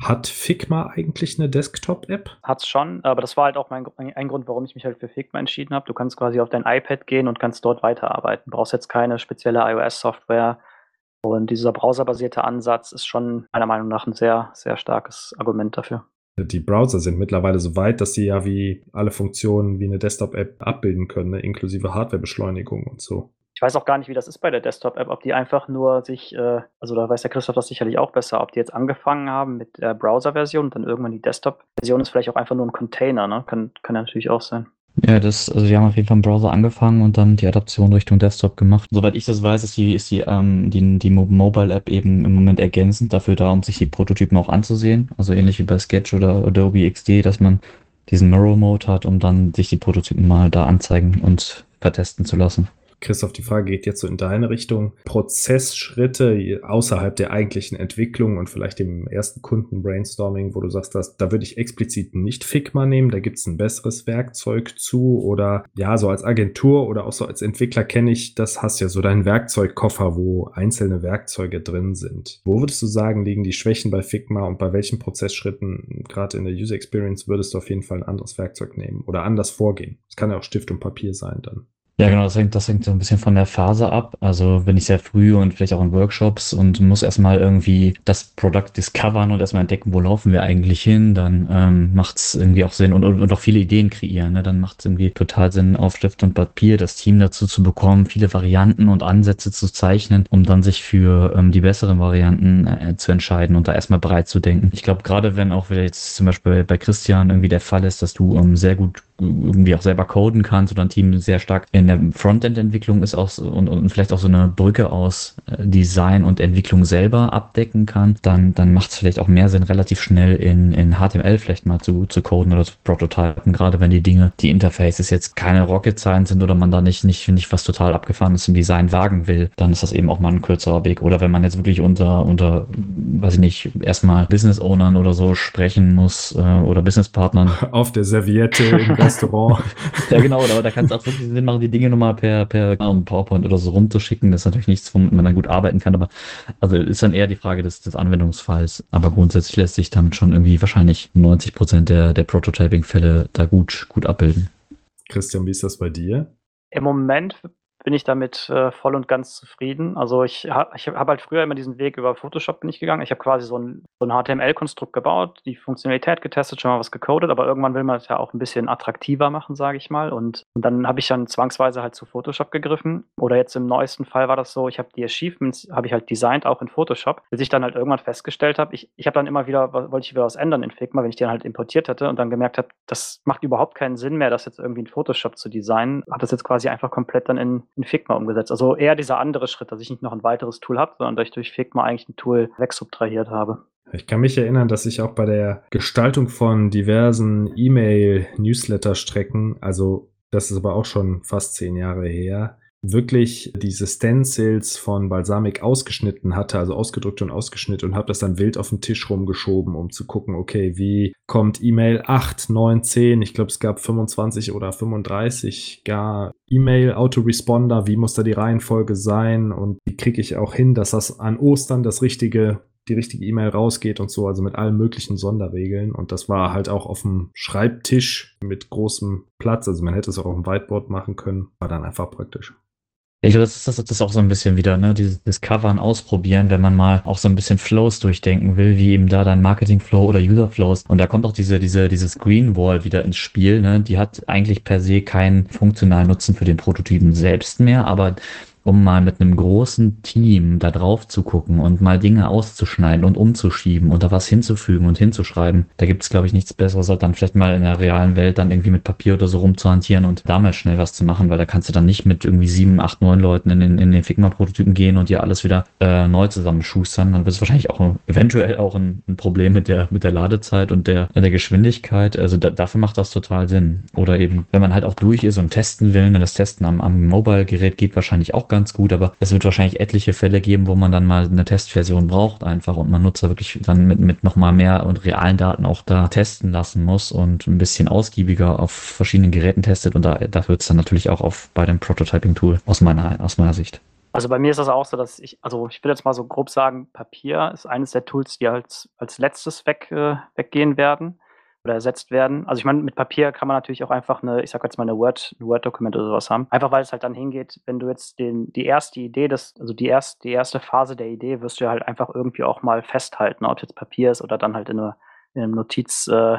Hat Figma eigentlich eine Desktop-App? Hat's schon, aber das war halt auch mein, ein Grund, warum ich mich halt für Figma entschieden habe. Du kannst quasi auf dein iPad gehen und kannst dort weiterarbeiten. Du brauchst jetzt keine spezielle iOS-Software. Und dieser browserbasierte Ansatz ist schon meiner Meinung nach ein sehr, sehr starkes Argument dafür. Die Browser sind mittlerweile so weit, dass sie ja wie alle Funktionen wie eine Desktop-App abbilden können, ne? inklusive Hardwarebeschleunigung und so. Ich weiß auch gar nicht, wie das ist bei der Desktop-App, ob die einfach nur sich, äh, also da weiß der Christoph das sicherlich auch besser, ob die jetzt angefangen haben mit der Browser-Version und dann irgendwann die Desktop-Version ist vielleicht auch einfach nur ein Container, ne? Kann, kann ja natürlich auch sein. Ja, das, also die haben auf jeden Fall im Browser angefangen und dann die Adaption Richtung Desktop gemacht. Soweit ich das weiß, ist die, ist die, ähm, die, die Mobile-App eben im Moment ergänzend dafür da, um sich die Prototypen auch anzusehen. Also ähnlich wie bei Sketch oder Adobe XD, dass man diesen Mirror Mode hat, um dann sich die Prototypen mal da anzeigen und vertesten zu lassen. Christoph, die Frage geht jetzt so in deine Richtung. Prozessschritte außerhalb der eigentlichen Entwicklung und vielleicht dem ersten Kunden-Brainstorming, wo du sagst, dass, da würde ich explizit nicht Figma nehmen, da gibt es ein besseres Werkzeug zu oder ja, so als Agentur oder auch so als Entwickler kenne ich, das hast ja so deinen Werkzeugkoffer, wo einzelne Werkzeuge drin sind. Wo würdest du sagen, liegen die Schwächen bei Figma und bei welchen Prozessschritten, gerade in der User Experience, würdest du auf jeden Fall ein anderes Werkzeug nehmen oder anders vorgehen? Es kann ja auch Stift und Papier sein dann. Ja, genau, das hängt, das hängt so ein bisschen von der Phase ab. Also bin ich sehr früh und vielleicht auch in Workshops und muss erstmal irgendwie das Product discovern und erstmal entdecken, wo laufen wir eigentlich hin, dann ähm, macht es irgendwie auch Sinn und, und, und auch viele Ideen kreieren. Ne? Dann macht es irgendwie total Sinn, auf Stift und Papier das Team dazu zu bekommen, viele Varianten und Ansätze zu zeichnen, um dann sich für ähm, die besseren Varianten äh, zu entscheiden und da erstmal bereit zu denken. Ich glaube, gerade wenn auch wieder jetzt zum Beispiel bei Christian irgendwie der Fall ist, dass du ähm, sehr gut irgendwie auch selber coden kannst oder ein Team sehr stark in der Frontend-Entwicklung ist auch so, und, und vielleicht auch so eine Brücke aus äh, Design und Entwicklung selber abdecken kann, dann, dann macht es vielleicht auch mehr Sinn, relativ schnell in, in HTML vielleicht mal zu, zu coden oder zu prototypen, gerade wenn die Dinge, die Interfaces jetzt keine Rocket Science sind oder man da nicht, nicht, nicht was total abgefahrenes im Design wagen will, dann ist das eben auch mal ein kürzerer Weg. Oder wenn man jetzt wirklich unter, unter, weiß ich nicht, erstmal Business Ownern oder so sprechen muss äh, oder Business Partnern. Auf der Serviette im Restaurant. ja, genau, aber da kann es auch wirklich Sinn machen, die Dinge nochmal per, per PowerPoint oder so rumzuschicken. Das ist natürlich nichts, womit man dann gut arbeiten kann, aber also ist dann eher die Frage des, des Anwendungsfalls. Aber grundsätzlich lässt sich damit schon irgendwie wahrscheinlich 90 Prozent der, der Prototyping-Fälle da gut, gut abbilden. Christian, wie ist das bei dir? Im Moment bin ich damit äh, voll und ganz zufrieden. Also ich, ha, ich habe halt früher immer diesen Weg über Photoshop bin ich gegangen. Ich habe quasi so ein, so ein HTML-Konstrukt gebaut, die Funktionalität getestet, schon mal was gecodet, aber irgendwann will man es ja auch ein bisschen attraktiver machen, sage ich mal. Und, und dann habe ich dann zwangsweise halt zu Photoshop gegriffen. Oder jetzt im neuesten Fall war das so, ich habe die Achievements, habe ich halt designt, auch in Photoshop, bis ich dann halt irgendwann festgestellt habe, ich, ich habe dann immer wieder, wollte ich wieder was ändern in Figma, wenn ich den halt importiert hätte und dann gemerkt habe, das macht überhaupt keinen Sinn mehr, das jetzt irgendwie in Photoshop zu designen. Habe das jetzt quasi einfach komplett dann in, in Figma umgesetzt. Also eher dieser andere Schritt, dass ich nicht noch ein weiteres Tool habe, sondern dass ich durch Figma eigentlich ein Tool wegsubtrahiert habe. Ich kann mich erinnern, dass ich auch bei der Gestaltung von diversen E-Mail-Newsletter-Strecken, also das ist aber auch schon fast zehn Jahre her, wirklich diese Stencils von Balsamic ausgeschnitten hatte, also ausgedrückt und ausgeschnitten und habe das dann wild auf den Tisch rumgeschoben, um zu gucken, okay, wie kommt E-Mail 8, 9, 10, ich glaube es gab 25 oder 35 gar E-Mail Autoresponder, wie muss da die Reihenfolge sein und wie kriege ich auch hin, dass das an Ostern das richtige die richtige E-Mail rausgeht und so, also mit allen möglichen Sonderregeln. Und das war halt auch auf dem Schreibtisch mit großem Platz. Also man hätte es auch auf dem Whiteboard machen können. War dann einfach praktisch. Ich glaube, das ist, das ist auch so ein bisschen wieder, ne, dieses Discovern, Ausprobieren, wenn man mal auch so ein bisschen Flows durchdenken will, wie eben da dann Marketing Flow oder User Flows. Und da kommt auch diese, diese, diese Screen Wall wieder ins Spiel, ne, die hat eigentlich per se keinen funktionalen Nutzen für den Prototypen selbst mehr, aber um mal mit einem großen Team da drauf zu gucken und mal Dinge auszuschneiden und umzuschieben und da was hinzufügen und hinzuschreiben. Da gibt es, glaube ich, nichts Besseres, als dann vielleicht mal in der realen Welt dann irgendwie mit Papier oder so rumzuhantieren und da mal schnell was zu machen, weil da kannst du dann nicht mit irgendwie sieben, acht, neun Leuten in den, in den Figma-Prototypen gehen und dir alles wieder äh, neu zusammenschustern. Dann wird es wahrscheinlich auch eventuell auch ein, ein, Problem mit der, mit der Ladezeit und der, der Geschwindigkeit. Also da, dafür macht das total Sinn. Oder eben, wenn man halt auch durch ist und testen will, dann das Testen am, am Mobile-Gerät geht wahrscheinlich auch ganz gut, aber es wird wahrscheinlich etliche Fälle geben, wo man dann mal eine Testversion braucht einfach und man Nutzer wirklich dann mit, mit nochmal mehr und realen Daten auch da testen lassen muss und ein bisschen ausgiebiger auf verschiedenen Geräten testet und da, da wird es dann natürlich auch auf bei dem Prototyping-Tool aus meiner, aus meiner Sicht. Also bei mir ist das auch so, dass ich, also ich will jetzt mal so grob sagen, Papier ist eines der Tools, die als, als letztes weg, äh, weggehen werden oder ersetzt werden. Also ich meine, mit Papier kann man natürlich auch einfach eine, ich sag jetzt mal eine Word, ein Word-Dokument oder sowas haben. Einfach weil es halt dann hingeht, wenn du jetzt den, die erste Idee, das, also die erste, die erste Phase der Idee wirst du halt einfach irgendwie auch mal festhalten, ob jetzt Papier ist oder dann halt in, eine, in einem Notiz, äh,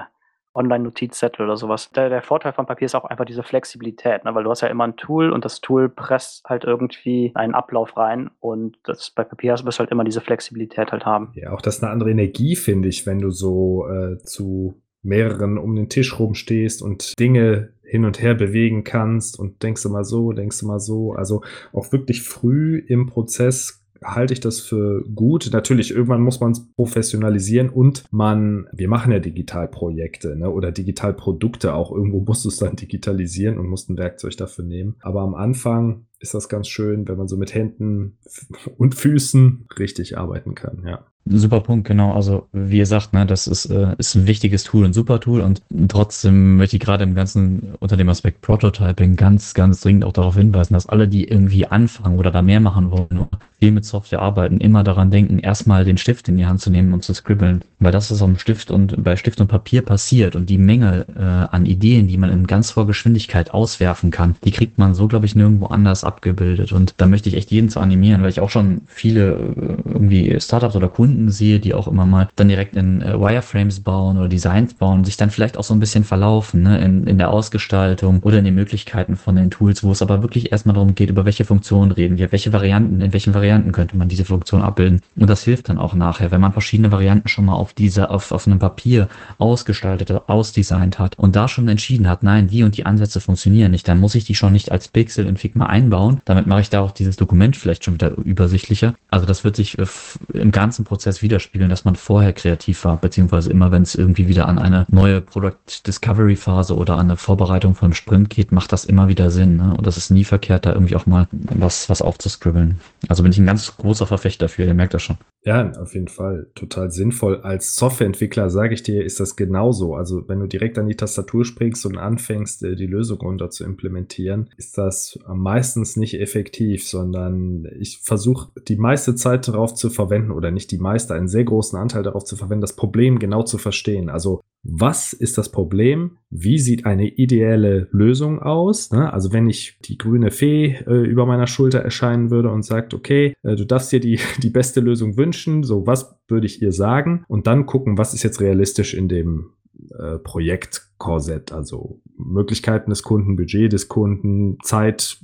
Online-Notizzettel oder sowas. Der, der, Vorteil von Papier ist auch einfach diese Flexibilität, ne? weil du hast ja immer ein Tool und das Tool presst halt irgendwie einen Ablauf rein und das bei Papier wirst du halt immer diese Flexibilität halt haben. Ja, auch das ist eine andere Energie, finde ich, wenn du so äh, zu mehreren um den Tisch rumstehst und Dinge hin und her bewegen kannst und denkst du mal so, denkst du mal so. Also auch wirklich früh im Prozess halte ich das für gut. Natürlich, irgendwann muss man es professionalisieren und man, wir machen ja Digitalprojekte ne, oder Digitalprodukte auch. Irgendwo musst du es dann digitalisieren und musst ein Werkzeug dafür nehmen. Aber am Anfang ist das ganz schön, wenn man so mit Händen und Füßen richtig arbeiten kann, ja. Super Punkt, genau. Also wie ihr sagt, ne, das ist, äh, ist ein wichtiges Tool, ein super Tool. Und trotzdem möchte ich gerade im ganzen unter dem Aspekt Prototyping ganz, ganz dringend auch darauf hinweisen, dass alle, die irgendwie anfangen oder da mehr machen wollen, viel mit Software arbeiten, immer daran denken, erstmal den Stift in die Hand zu nehmen und zu scribbeln, weil das ist am Stift und bei Stift und Papier passiert. Und die Menge äh, an Ideen, die man in ganz hoher Geschwindigkeit auswerfen kann, die kriegt man so, glaube ich, nirgendwo anders abgebildet. Und da möchte ich echt jeden zu animieren, weil ich auch schon viele äh, irgendwie Startups oder Kunden Kunden sehe, die auch immer mal dann direkt in äh, Wireframes bauen oder Designs bauen, sich dann vielleicht auch so ein bisschen verlaufen ne, in, in der Ausgestaltung oder in den Möglichkeiten von den Tools, wo es aber wirklich erstmal darum geht, über welche Funktionen reden wir, welche Varianten, in welchen Varianten könnte man diese Funktion abbilden. Und das hilft dann auch nachher, wenn man verschiedene Varianten schon mal auf dieser, auf, auf einem Papier ausgestaltet, ausdesignt hat und da schon entschieden hat, nein, die und die Ansätze funktionieren nicht, dann muss ich die schon nicht als Pixel in Figma einbauen. Damit mache ich da auch dieses Dokument vielleicht schon wieder übersichtlicher. Also das wird sich äh, im ganzen Prozess Prozess widerspiegeln, dass man vorher kreativ war, beziehungsweise immer, wenn es irgendwie wieder an eine neue Product Discovery Phase oder an eine Vorbereitung von Sprint geht, macht das immer wieder Sinn. Ne? Und das ist nie verkehrt, da irgendwie auch mal was, was aufzuscribbeln. Also bin ich ein ganz großer Verfechter dafür, ihr merkt das schon. Ja, auf jeden Fall. Total sinnvoll. Als Softwareentwickler sage ich dir, ist das genauso. Also wenn du direkt an die Tastatur springst und anfängst, äh, die Lösung runter zu implementieren, ist das meistens nicht effektiv, sondern ich versuche die meiste Zeit darauf zu verwenden oder nicht die meiste, einen sehr großen Anteil darauf zu verwenden, das Problem genau zu verstehen. Also was ist das Problem? Wie sieht eine ideelle Lösung aus? Ne? Also wenn ich die grüne Fee äh, über meiner Schulter erscheinen würde und sagt, okay, äh, du darfst dir die, die beste Lösung wünschen, so was würde ich ihr sagen? Und dann gucken, was ist jetzt realistisch in dem äh, Projektkorsett, also Möglichkeiten des Kunden, Budget des Kunden, Zeit,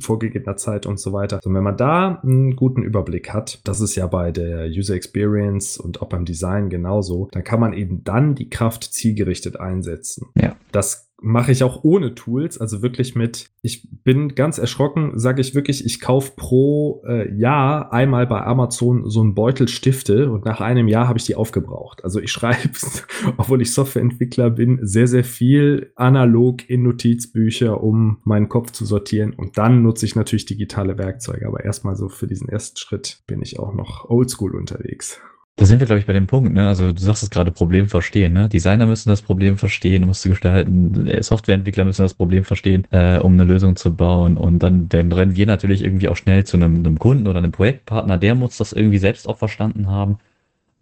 vorgegebener Zeit und so weiter. Also wenn man da einen guten Überblick hat, das ist ja bei der User Experience und auch beim Design genauso, dann kann man eben dann die Kraft zielgerichtet einsetzen. Ja. Das mache ich auch ohne Tools, also wirklich mit, ich bin ganz erschrocken, sage ich wirklich, ich kaufe pro äh, Jahr einmal bei Amazon so einen Beutel Stifte und nach einem Jahr habe ich die aufgebraucht. Also ich schreibe, obwohl ich Softwareentwickler bin, sehr, sehr viel analog in Notizbücher, um meinen Kopf zu sortieren und dann nutze ich natürlich digitale Werkzeuge, aber erstmal so für diesen ersten Schritt bin ich auch noch oldschool unterwegs. Da sind wir, glaube ich, bei dem Punkt, ne? Also du sagst es gerade, Problem verstehen, ne? Designer müssen das Problem verstehen, um es zu gestalten. Äh, Softwareentwickler müssen das Problem verstehen, äh, um eine Lösung zu bauen. Und dann, dann rennen wir natürlich irgendwie auch schnell zu einem, einem Kunden oder einem Projektpartner, der muss das irgendwie selbst auch verstanden haben.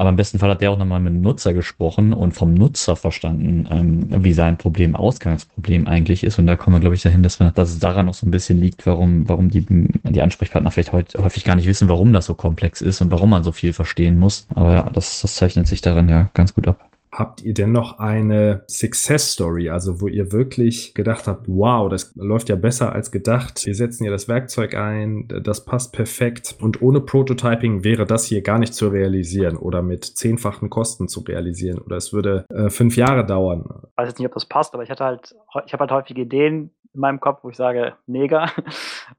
Aber im besten Fall hat der auch nochmal mit dem Nutzer gesprochen und vom Nutzer verstanden, ähm, wie sein Problem, Ausgangsproblem eigentlich ist. Und da kommen wir, glaube ich, dahin, dass, wir, dass es daran noch so ein bisschen liegt, warum, warum die, die Ansprechpartner vielleicht heute häufig gar nicht wissen, warum das so komplex ist und warum man so viel verstehen muss. Aber ja, das, das zeichnet sich daran ja ganz gut ab. Habt ihr denn noch eine Success Story, also wo ihr wirklich gedacht habt, wow, das läuft ja besser als gedacht. Wir setzen ja das Werkzeug ein, das passt perfekt und ohne Prototyping wäre das hier gar nicht zu realisieren oder mit zehnfachen Kosten zu realisieren oder es würde äh, fünf Jahre dauern. Ich weiß jetzt nicht, ob das passt, aber ich hatte halt, ich habe halt häufig Ideen, in meinem Kopf, wo ich sage, mega.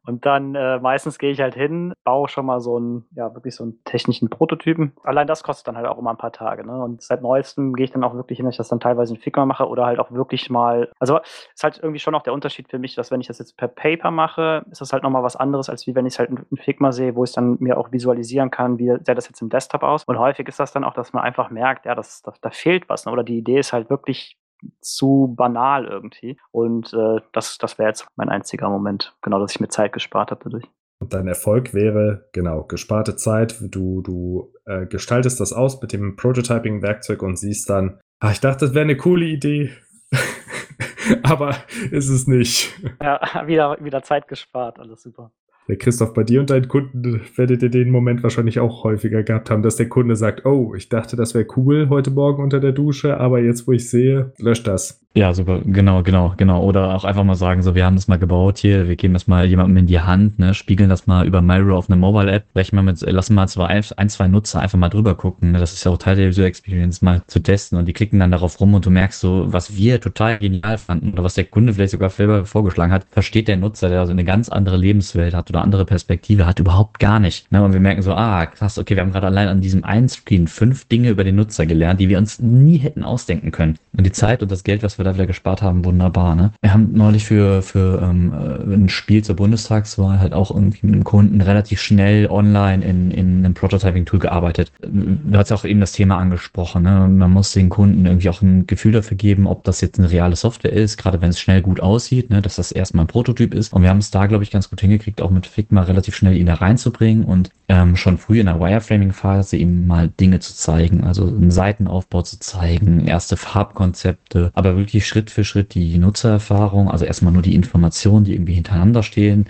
Und dann äh, meistens gehe ich halt hin, baue schon mal so einen, ja, wirklich so einen technischen Prototypen. Allein das kostet dann halt auch immer ein paar Tage. Ne? Und seit neuestem gehe ich dann auch wirklich hin, dass ich das dann teilweise in Figma mache oder halt auch wirklich mal. Also ist halt irgendwie schon auch der Unterschied für mich, dass wenn ich das jetzt per Paper mache, ist das halt nochmal was anderes, als wie wenn ich es halt in Figma sehe, wo ich dann mir auch visualisieren kann, wie sähe das jetzt im Desktop aus. Und häufig ist das dann auch, dass man einfach merkt, ja, das, da, da fehlt was. Ne? Oder die Idee ist halt wirklich zu banal irgendwie. Und äh, das, das wäre jetzt mein einziger Moment, genau, dass ich mir Zeit gespart habe dadurch. Und dein Erfolg wäre, genau, gesparte Zeit. Du, du äh, gestaltest das aus mit dem Prototyping-Werkzeug und siehst dann, ach, ich dachte, das wäre eine coole Idee. Aber ist es nicht. Ja, wieder, wieder Zeit gespart, alles super. Der Christoph, bei dir und deinen Kunden werdet ihr den Moment wahrscheinlich auch häufiger gehabt haben, dass der Kunde sagt, oh, ich dachte, das wäre cool heute Morgen unter der Dusche, aber jetzt, wo ich sehe, löscht das. Ja, super, genau, genau, genau. Oder auch einfach mal sagen, so, wir haben das mal gebaut hier, wir geben das mal jemandem in die Hand, ne, spiegeln das mal über Miro auf eine Mobile-App, brechen mal mit, lassen mal zwei, ein, zwei Nutzer einfach mal drüber gucken, ne, das ist ja auch Teil der User Experience, mal zu testen und die klicken dann darauf rum und du merkst so, was wir total genial fanden oder was der Kunde vielleicht sogar selber vorgeschlagen hat, versteht der Nutzer, der also eine ganz andere Lebenswelt hat oder andere Perspektive hat, überhaupt gar nicht. Ne, und wir merken so, ah, krass, okay, wir haben gerade allein an diesem einen Screen fünf Dinge über den Nutzer gelernt, die wir uns nie hätten ausdenken können. Und die Zeit und das Geld, was wir da wieder gespart haben, wunderbar. Ne? Wir haben neulich für, für ähm, äh, ein Spiel zur Bundestagswahl halt auch irgendwie mit einem Kunden relativ schnell online in, in einem Prototyping-Tool gearbeitet. Du hast ja auch eben das Thema angesprochen. Ne? Man muss den Kunden irgendwie auch ein Gefühl dafür geben, ob das jetzt eine reale Software ist, gerade wenn es schnell gut aussieht, ne? dass das erstmal ein Prototyp ist. Und wir haben es da, glaube ich, ganz gut hingekriegt, auch mit Figma relativ schnell ihn da reinzubringen und ähm, schon früh in der Wireframing-Phase ihm mal Dinge zu zeigen, also einen Seitenaufbau zu zeigen, erste Farbkonzepte, aber wirklich Schritt für Schritt die Nutzererfahrung, also erstmal nur die Informationen, die irgendwie hintereinander stehen,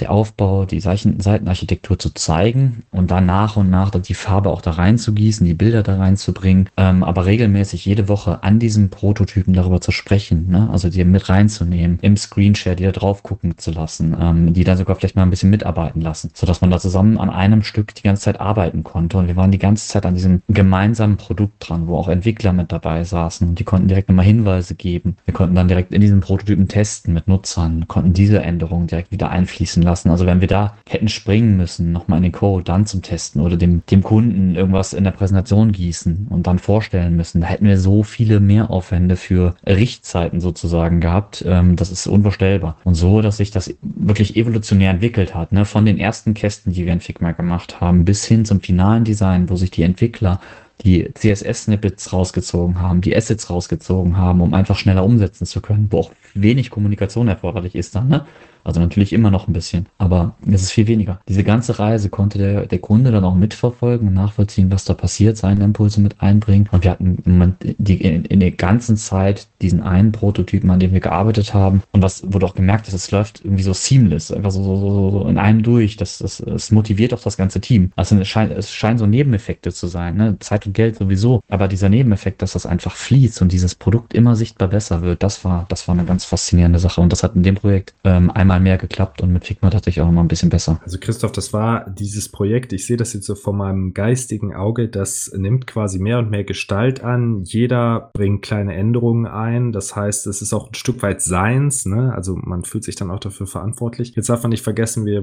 der Aufbau, die Seitenarchitektur zu zeigen und dann nach und nach die Farbe auch da reinzugießen, die Bilder da reinzubringen, ähm, aber regelmäßig jede Woche an diesen Prototypen darüber zu sprechen, ne? also die mit reinzunehmen, im Screenshare, die da drauf gucken zu lassen, ähm, die dann sogar vielleicht mal ein bisschen mitarbeiten lassen, sodass man da zusammen an einem Stück die ganze Zeit arbeiten konnte und wir waren die ganze Zeit an diesem gemeinsamen Produkt dran, wo auch Entwickler mit dabei saßen und die konnten direkt nochmal Hinweise geben. Wir konnten dann direkt in diesen Prototypen testen mit Nutzern, konnten diese Änderungen direkt wieder einfließen lassen lassen. Also wenn wir da hätten springen müssen, nochmal in den Code, dann zum Testen oder dem, dem Kunden irgendwas in der Präsentation gießen und dann vorstellen müssen, da hätten wir so viele Mehraufwände für Richtzeiten sozusagen gehabt. Ähm, das ist unvorstellbar. Und so, dass sich das wirklich evolutionär entwickelt hat, ne? von den ersten Kästen, die wir in Figma gemacht haben, bis hin zum finalen Design, wo sich die Entwickler die CSS-Snippets rausgezogen haben, die Assets rausgezogen haben, um einfach schneller umsetzen zu können, wo auch wenig Kommunikation erforderlich ist dann, ne? Also natürlich immer noch ein bisschen, aber es ist viel weniger. Diese ganze Reise konnte der, der Kunde dann auch mitverfolgen und nachvollziehen, was da passiert, seine Impulse mit einbringen. Und wir hatten die, in, in der ganzen Zeit diesen einen Prototypen, an dem wir gearbeitet haben. Und was wurde auch gemerkt, dass es läuft irgendwie so seamless, einfach so, so, so, so in einem durch. Das, das, das motiviert auch das ganze Team. Also es scheint, es scheint so Nebeneffekte zu sein, ne? Zeit und Geld sowieso. Aber dieser Nebeneffekt, dass das einfach fließt und dieses Produkt immer sichtbar besser wird, das war, das war eine ganz faszinierende Sache. Und das hat in dem Projekt ähm, einmal einmal mehr geklappt und mit Figma tatsächlich auch immer ein bisschen besser. Also Christoph, das war dieses Projekt, ich sehe das jetzt so vor meinem geistigen Auge, das nimmt quasi mehr und mehr Gestalt an. Jeder bringt kleine Änderungen ein. Das heißt, es ist auch ein Stück weit seins, ne? Also man fühlt sich dann auch dafür verantwortlich. Jetzt darf man nicht vergessen, wir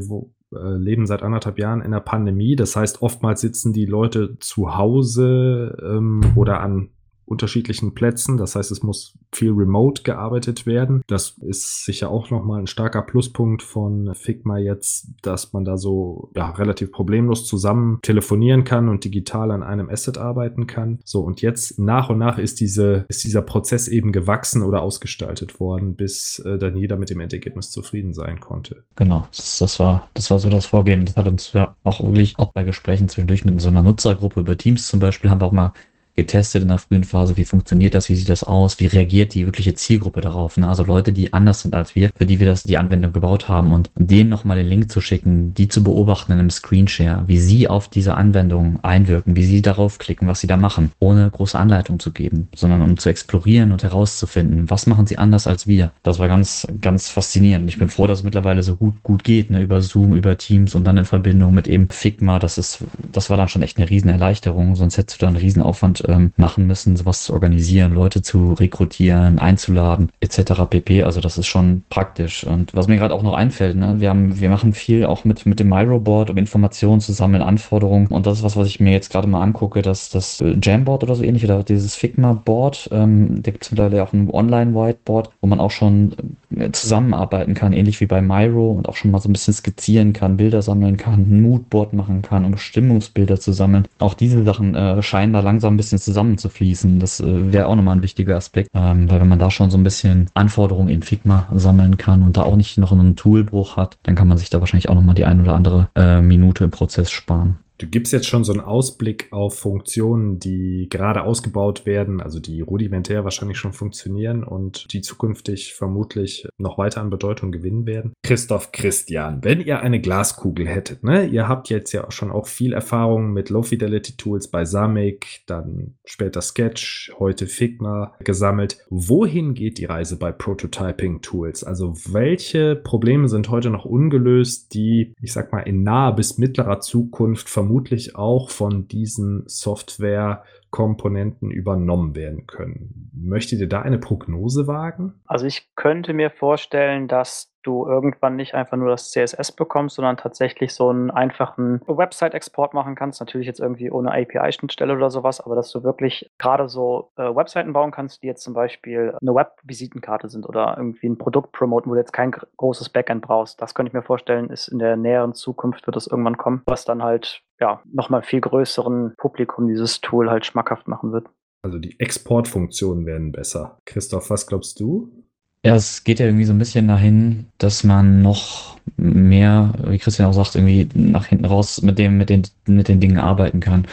äh, leben seit anderthalb Jahren in der Pandemie. Das heißt, oftmals sitzen die Leute zu Hause ähm, oder an unterschiedlichen Plätzen. Das heißt, es muss viel remote gearbeitet werden. Das ist sicher auch nochmal ein starker Pluspunkt von Figma jetzt, dass man da so ja, relativ problemlos zusammen telefonieren kann und digital an einem Asset arbeiten kann. So, und jetzt nach und nach ist, diese, ist dieser Prozess eben gewachsen oder ausgestaltet worden, bis äh, dann jeder mit dem Endergebnis zufrieden sein konnte. Genau, das, das, war, das war so das Vorgehen. Das hat uns ja auch wirklich auch bei Gesprächen zwischendurch mit so einer Nutzergruppe über Teams zum Beispiel haben wir auch mal getestet in der frühen Phase, wie funktioniert das, wie sieht das aus, wie reagiert die wirkliche Zielgruppe darauf. Ne? Also Leute, die anders sind als wir, für die wir das die Anwendung gebaut haben und denen nochmal den Link zu schicken, die zu beobachten in einem Screenshare, wie sie auf diese Anwendung einwirken, wie sie darauf klicken, was sie da machen, ohne große Anleitung zu geben, sondern um zu explorieren und herauszufinden, was machen sie anders als wir. Das war ganz, ganz faszinierend. Ich bin froh, dass es mittlerweile so gut, gut geht, ne? über Zoom, über Teams und dann in Verbindung mit eben Figma. Das ist, das war dann schon echt eine riesen Erleichterung, sonst hättest du da einen riesen Aufwand ähm, machen müssen, sowas zu organisieren, Leute zu rekrutieren, einzuladen, etc. pp. Also das ist schon praktisch. Und was mir gerade auch noch einfällt, ne, wir haben, wir machen viel auch mit, mit dem Myroboard, um Informationen zu sammeln, Anforderungen. Und das ist was, was ich mir jetzt gerade mal angucke, dass das Jamboard oder so ähnlich oder dieses Figma-Board, ähm, da gibt es mittlerweile auch ein Online-Whiteboard, wo man auch schon zusammenarbeiten kann, ähnlich wie bei Myro und auch schon mal so ein bisschen skizzieren kann, Bilder sammeln kann, ein Moodboard machen kann, um Stimmungsbilder zu sammeln. Auch diese Sachen äh, scheinen da langsam ein bisschen zusammenzufließen. Das äh, wäre auch nochmal ein wichtiger Aspekt, ähm, weil wenn man da schon so ein bisschen Anforderungen in Figma sammeln kann und da auch nicht noch einen Toolbruch hat, dann kann man sich da wahrscheinlich auch nochmal die ein oder andere äh, Minute im Prozess sparen. Du gibst jetzt schon so einen Ausblick auf Funktionen, die gerade ausgebaut werden, also die rudimentär wahrscheinlich schon funktionieren und die zukünftig vermutlich noch weiter an Bedeutung gewinnen werden. Christoph Christian, wenn ihr eine Glaskugel hättet, ne, ihr habt jetzt ja schon auch viel Erfahrung mit Low-Fidelity-Tools bei Samic, dann später Sketch, heute Figma gesammelt. Wohin geht die Reise bei Prototyping-Tools? Also welche Probleme sind heute noch ungelöst, die, ich sag mal, in naher bis mittlerer Zukunft vermutlich vermutlich auch von diesen Software Komponenten übernommen werden können. Möchtet ihr da eine Prognose wagen? Also ich könnte mir vorstellen, dass du irgendwann nicht einfach nur das CSS bekommst, sondern tatsächlich so einen einfachen Website-Export machen kannst. Natürlich jetzt irgendwie ohne API-Schnittstelle oder sowas, aber dass du wirklich gerade so äh, Webseiten bauen kannst, die jetzt zum Beispiel eine Web-Visitenkarte sind oder irgendwie ein Produkt promoten, wo du jetzt kein großes Backend brauchst. Das könnte ich mir vorstellen, ist in der näheren Zukunft wird das irgendwann kommen, was dann halt ja nochmal viel größeren Publikum dieses Tool halt schmackhaft machen wird. Also die Exportfunktionen werden besser. Christoph, was glaubst du? Ja, es geht ja irgendwie so ein bisschen dahin, dass man noch mehr, wie Christian auch sagt, irgendwie nach hinten raus mit dem, mit den, mit den Dingen arbeiten kann.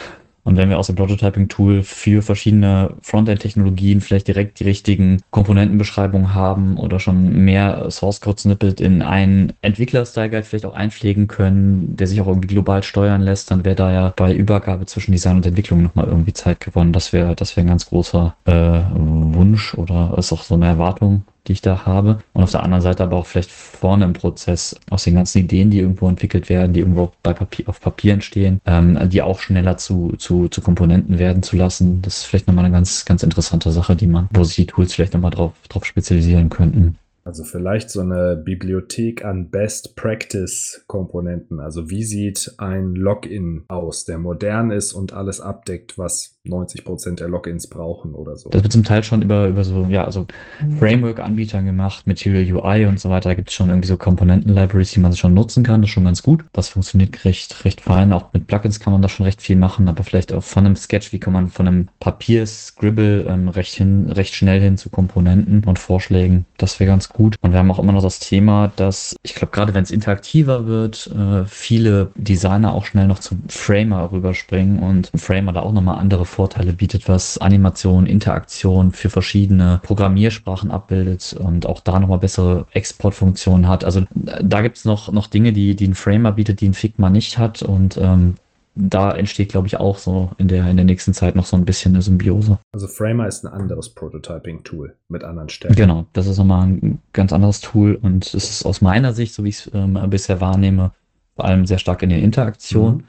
Und wenn wir aus dem Prototyping-Tool für verschiedene Frontend-Technologien vielleicht direkt die richtigen Komponentenbeschreibungen haben oder schon mehr Source-Code-Snippet in einen Entwickler-Style-Guide vielleicht auch einpflegen können, der sich auch irgendwie global steuern lässt, dann wäre da ja bei Übergabe zwischen Design und Entwicklung nochmal irgendwie Zeit gewonnen. Das wäre das wäre ein ganz großer äh, Wunsch oder ist auch so eine Erwartung, die ich da habe. Und auf der anderen Seite aber auch vielleicht vorne im Prozess aus den ganzen Ideen, die irgendwo entwickelt werden, die irgendwo bei Papier, auf Papier entstehen, ähm, die auch schneller zu, zu, zu Komponenten werden zu lassen. Das ist vielleicht nochmal eine ganz, ganz interessante Sache, die man, wo sich die Tools vielleicht nochmal drauf, drauf spezialisieren könnten. Also vielleicht so eine Bibliothek an Best Practice Komponenten. Also wie sieht ein Login aus, der modern ist und alles abdeckt, was 90 Prozent der Logins brauchen oder so. Das wird zum Teil schon über, über so, ja, also Framework-Anbietern gemacht, Material UI und so weiter. Da gibt es schon irgendwie so Komponenten-Libraries, die man schon nutzen kann. Das ist schon ganz gut. Das funktioniert recht, recht fein. Auch mit Plugins kann man da schon recht viel machen, aber vielleicht auch von einem Sketch, wie kann man von einem Papier-Scribble ähm, recht hin, recht schnell hin zu Komponenten und Vorschlägen. Das wäre ganz gut. Und wir haben auch immer noch das Thema, dass ich glaube, gerade wenn es interaktiver wird, äh, viele Designer auch schnell noch zum Framer rüberspringen und Framer da auch nochmal andere Vorteile bietet, was Animation, Interaktion für verschiedene Programmiersprachen abbildet und auch da nochmal bessere Exportfunktionen hat. Also da gibt es noch, noch Dinge, die, die ein Framer bietet, die ein Figma nicht hat und ähm, da entsteht, glaube ich, auch so in der, in der nächsten Zeit noch so ein bisschen eine Symbiose. Also Framer ist ein anderes Prototyping-Tool mit anderen Stärken. Genau, das ist nochmal ein ganz anderes Tool und es ist aus meiner Sicht, so wie ich es ähm, bisher wahrnehme, vor allem sehr stark in der Interaktion. Mhm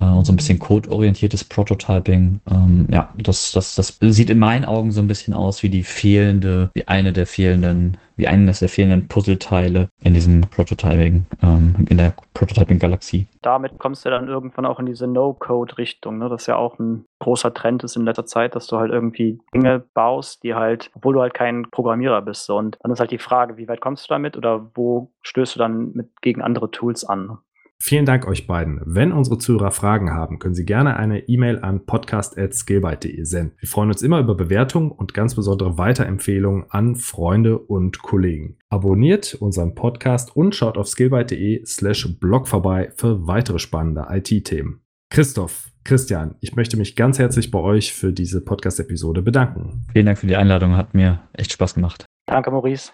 äh, und so ein bisschen code-orientiertes Prototyping. Ähm, ja, das, das, das sieht in meinen Augen so ein bisschen aus wie die fehlende, wie eine der fehlenden, wie eines der fehlenden Puzzleteile in diesem Prototyping, ähm, in der Prototyping-Galaxie. Damit kommst du dann irgendwann auch in diese No-Code-Richtung, ne? Das ja auch ein großer Trend ist in letzter Zeit, dass du halt irgendwie Dinge baust, die halt, obwohl du halt kein Programmierer bist. Und dann ist halt die Frage, wie weit kommst du damit oder wo stößt du dann mit gegen andere Tools an? Vielen Dank euch beiden. Wenn unsere Zuhörer Fragen haben, können sie gerne eine E-Mail an podcast.skillbyte.de senden. Wir freuen uns immer über Bewertungen und ganz besondere Weiterempfehlungen an Freunde und Kollegen. Abonniert unseren Podcast und schaut auf skillbyte.de slash blog vorbei für weitere spannende IT-Themen. Christoph, Christian, ich möchte mich ganz herzlich bei euch für diese Podcast-Episode bedanken. Vielen Dank für die Einladung, hat mir echt Spaß gemacht. Danke, Maurice.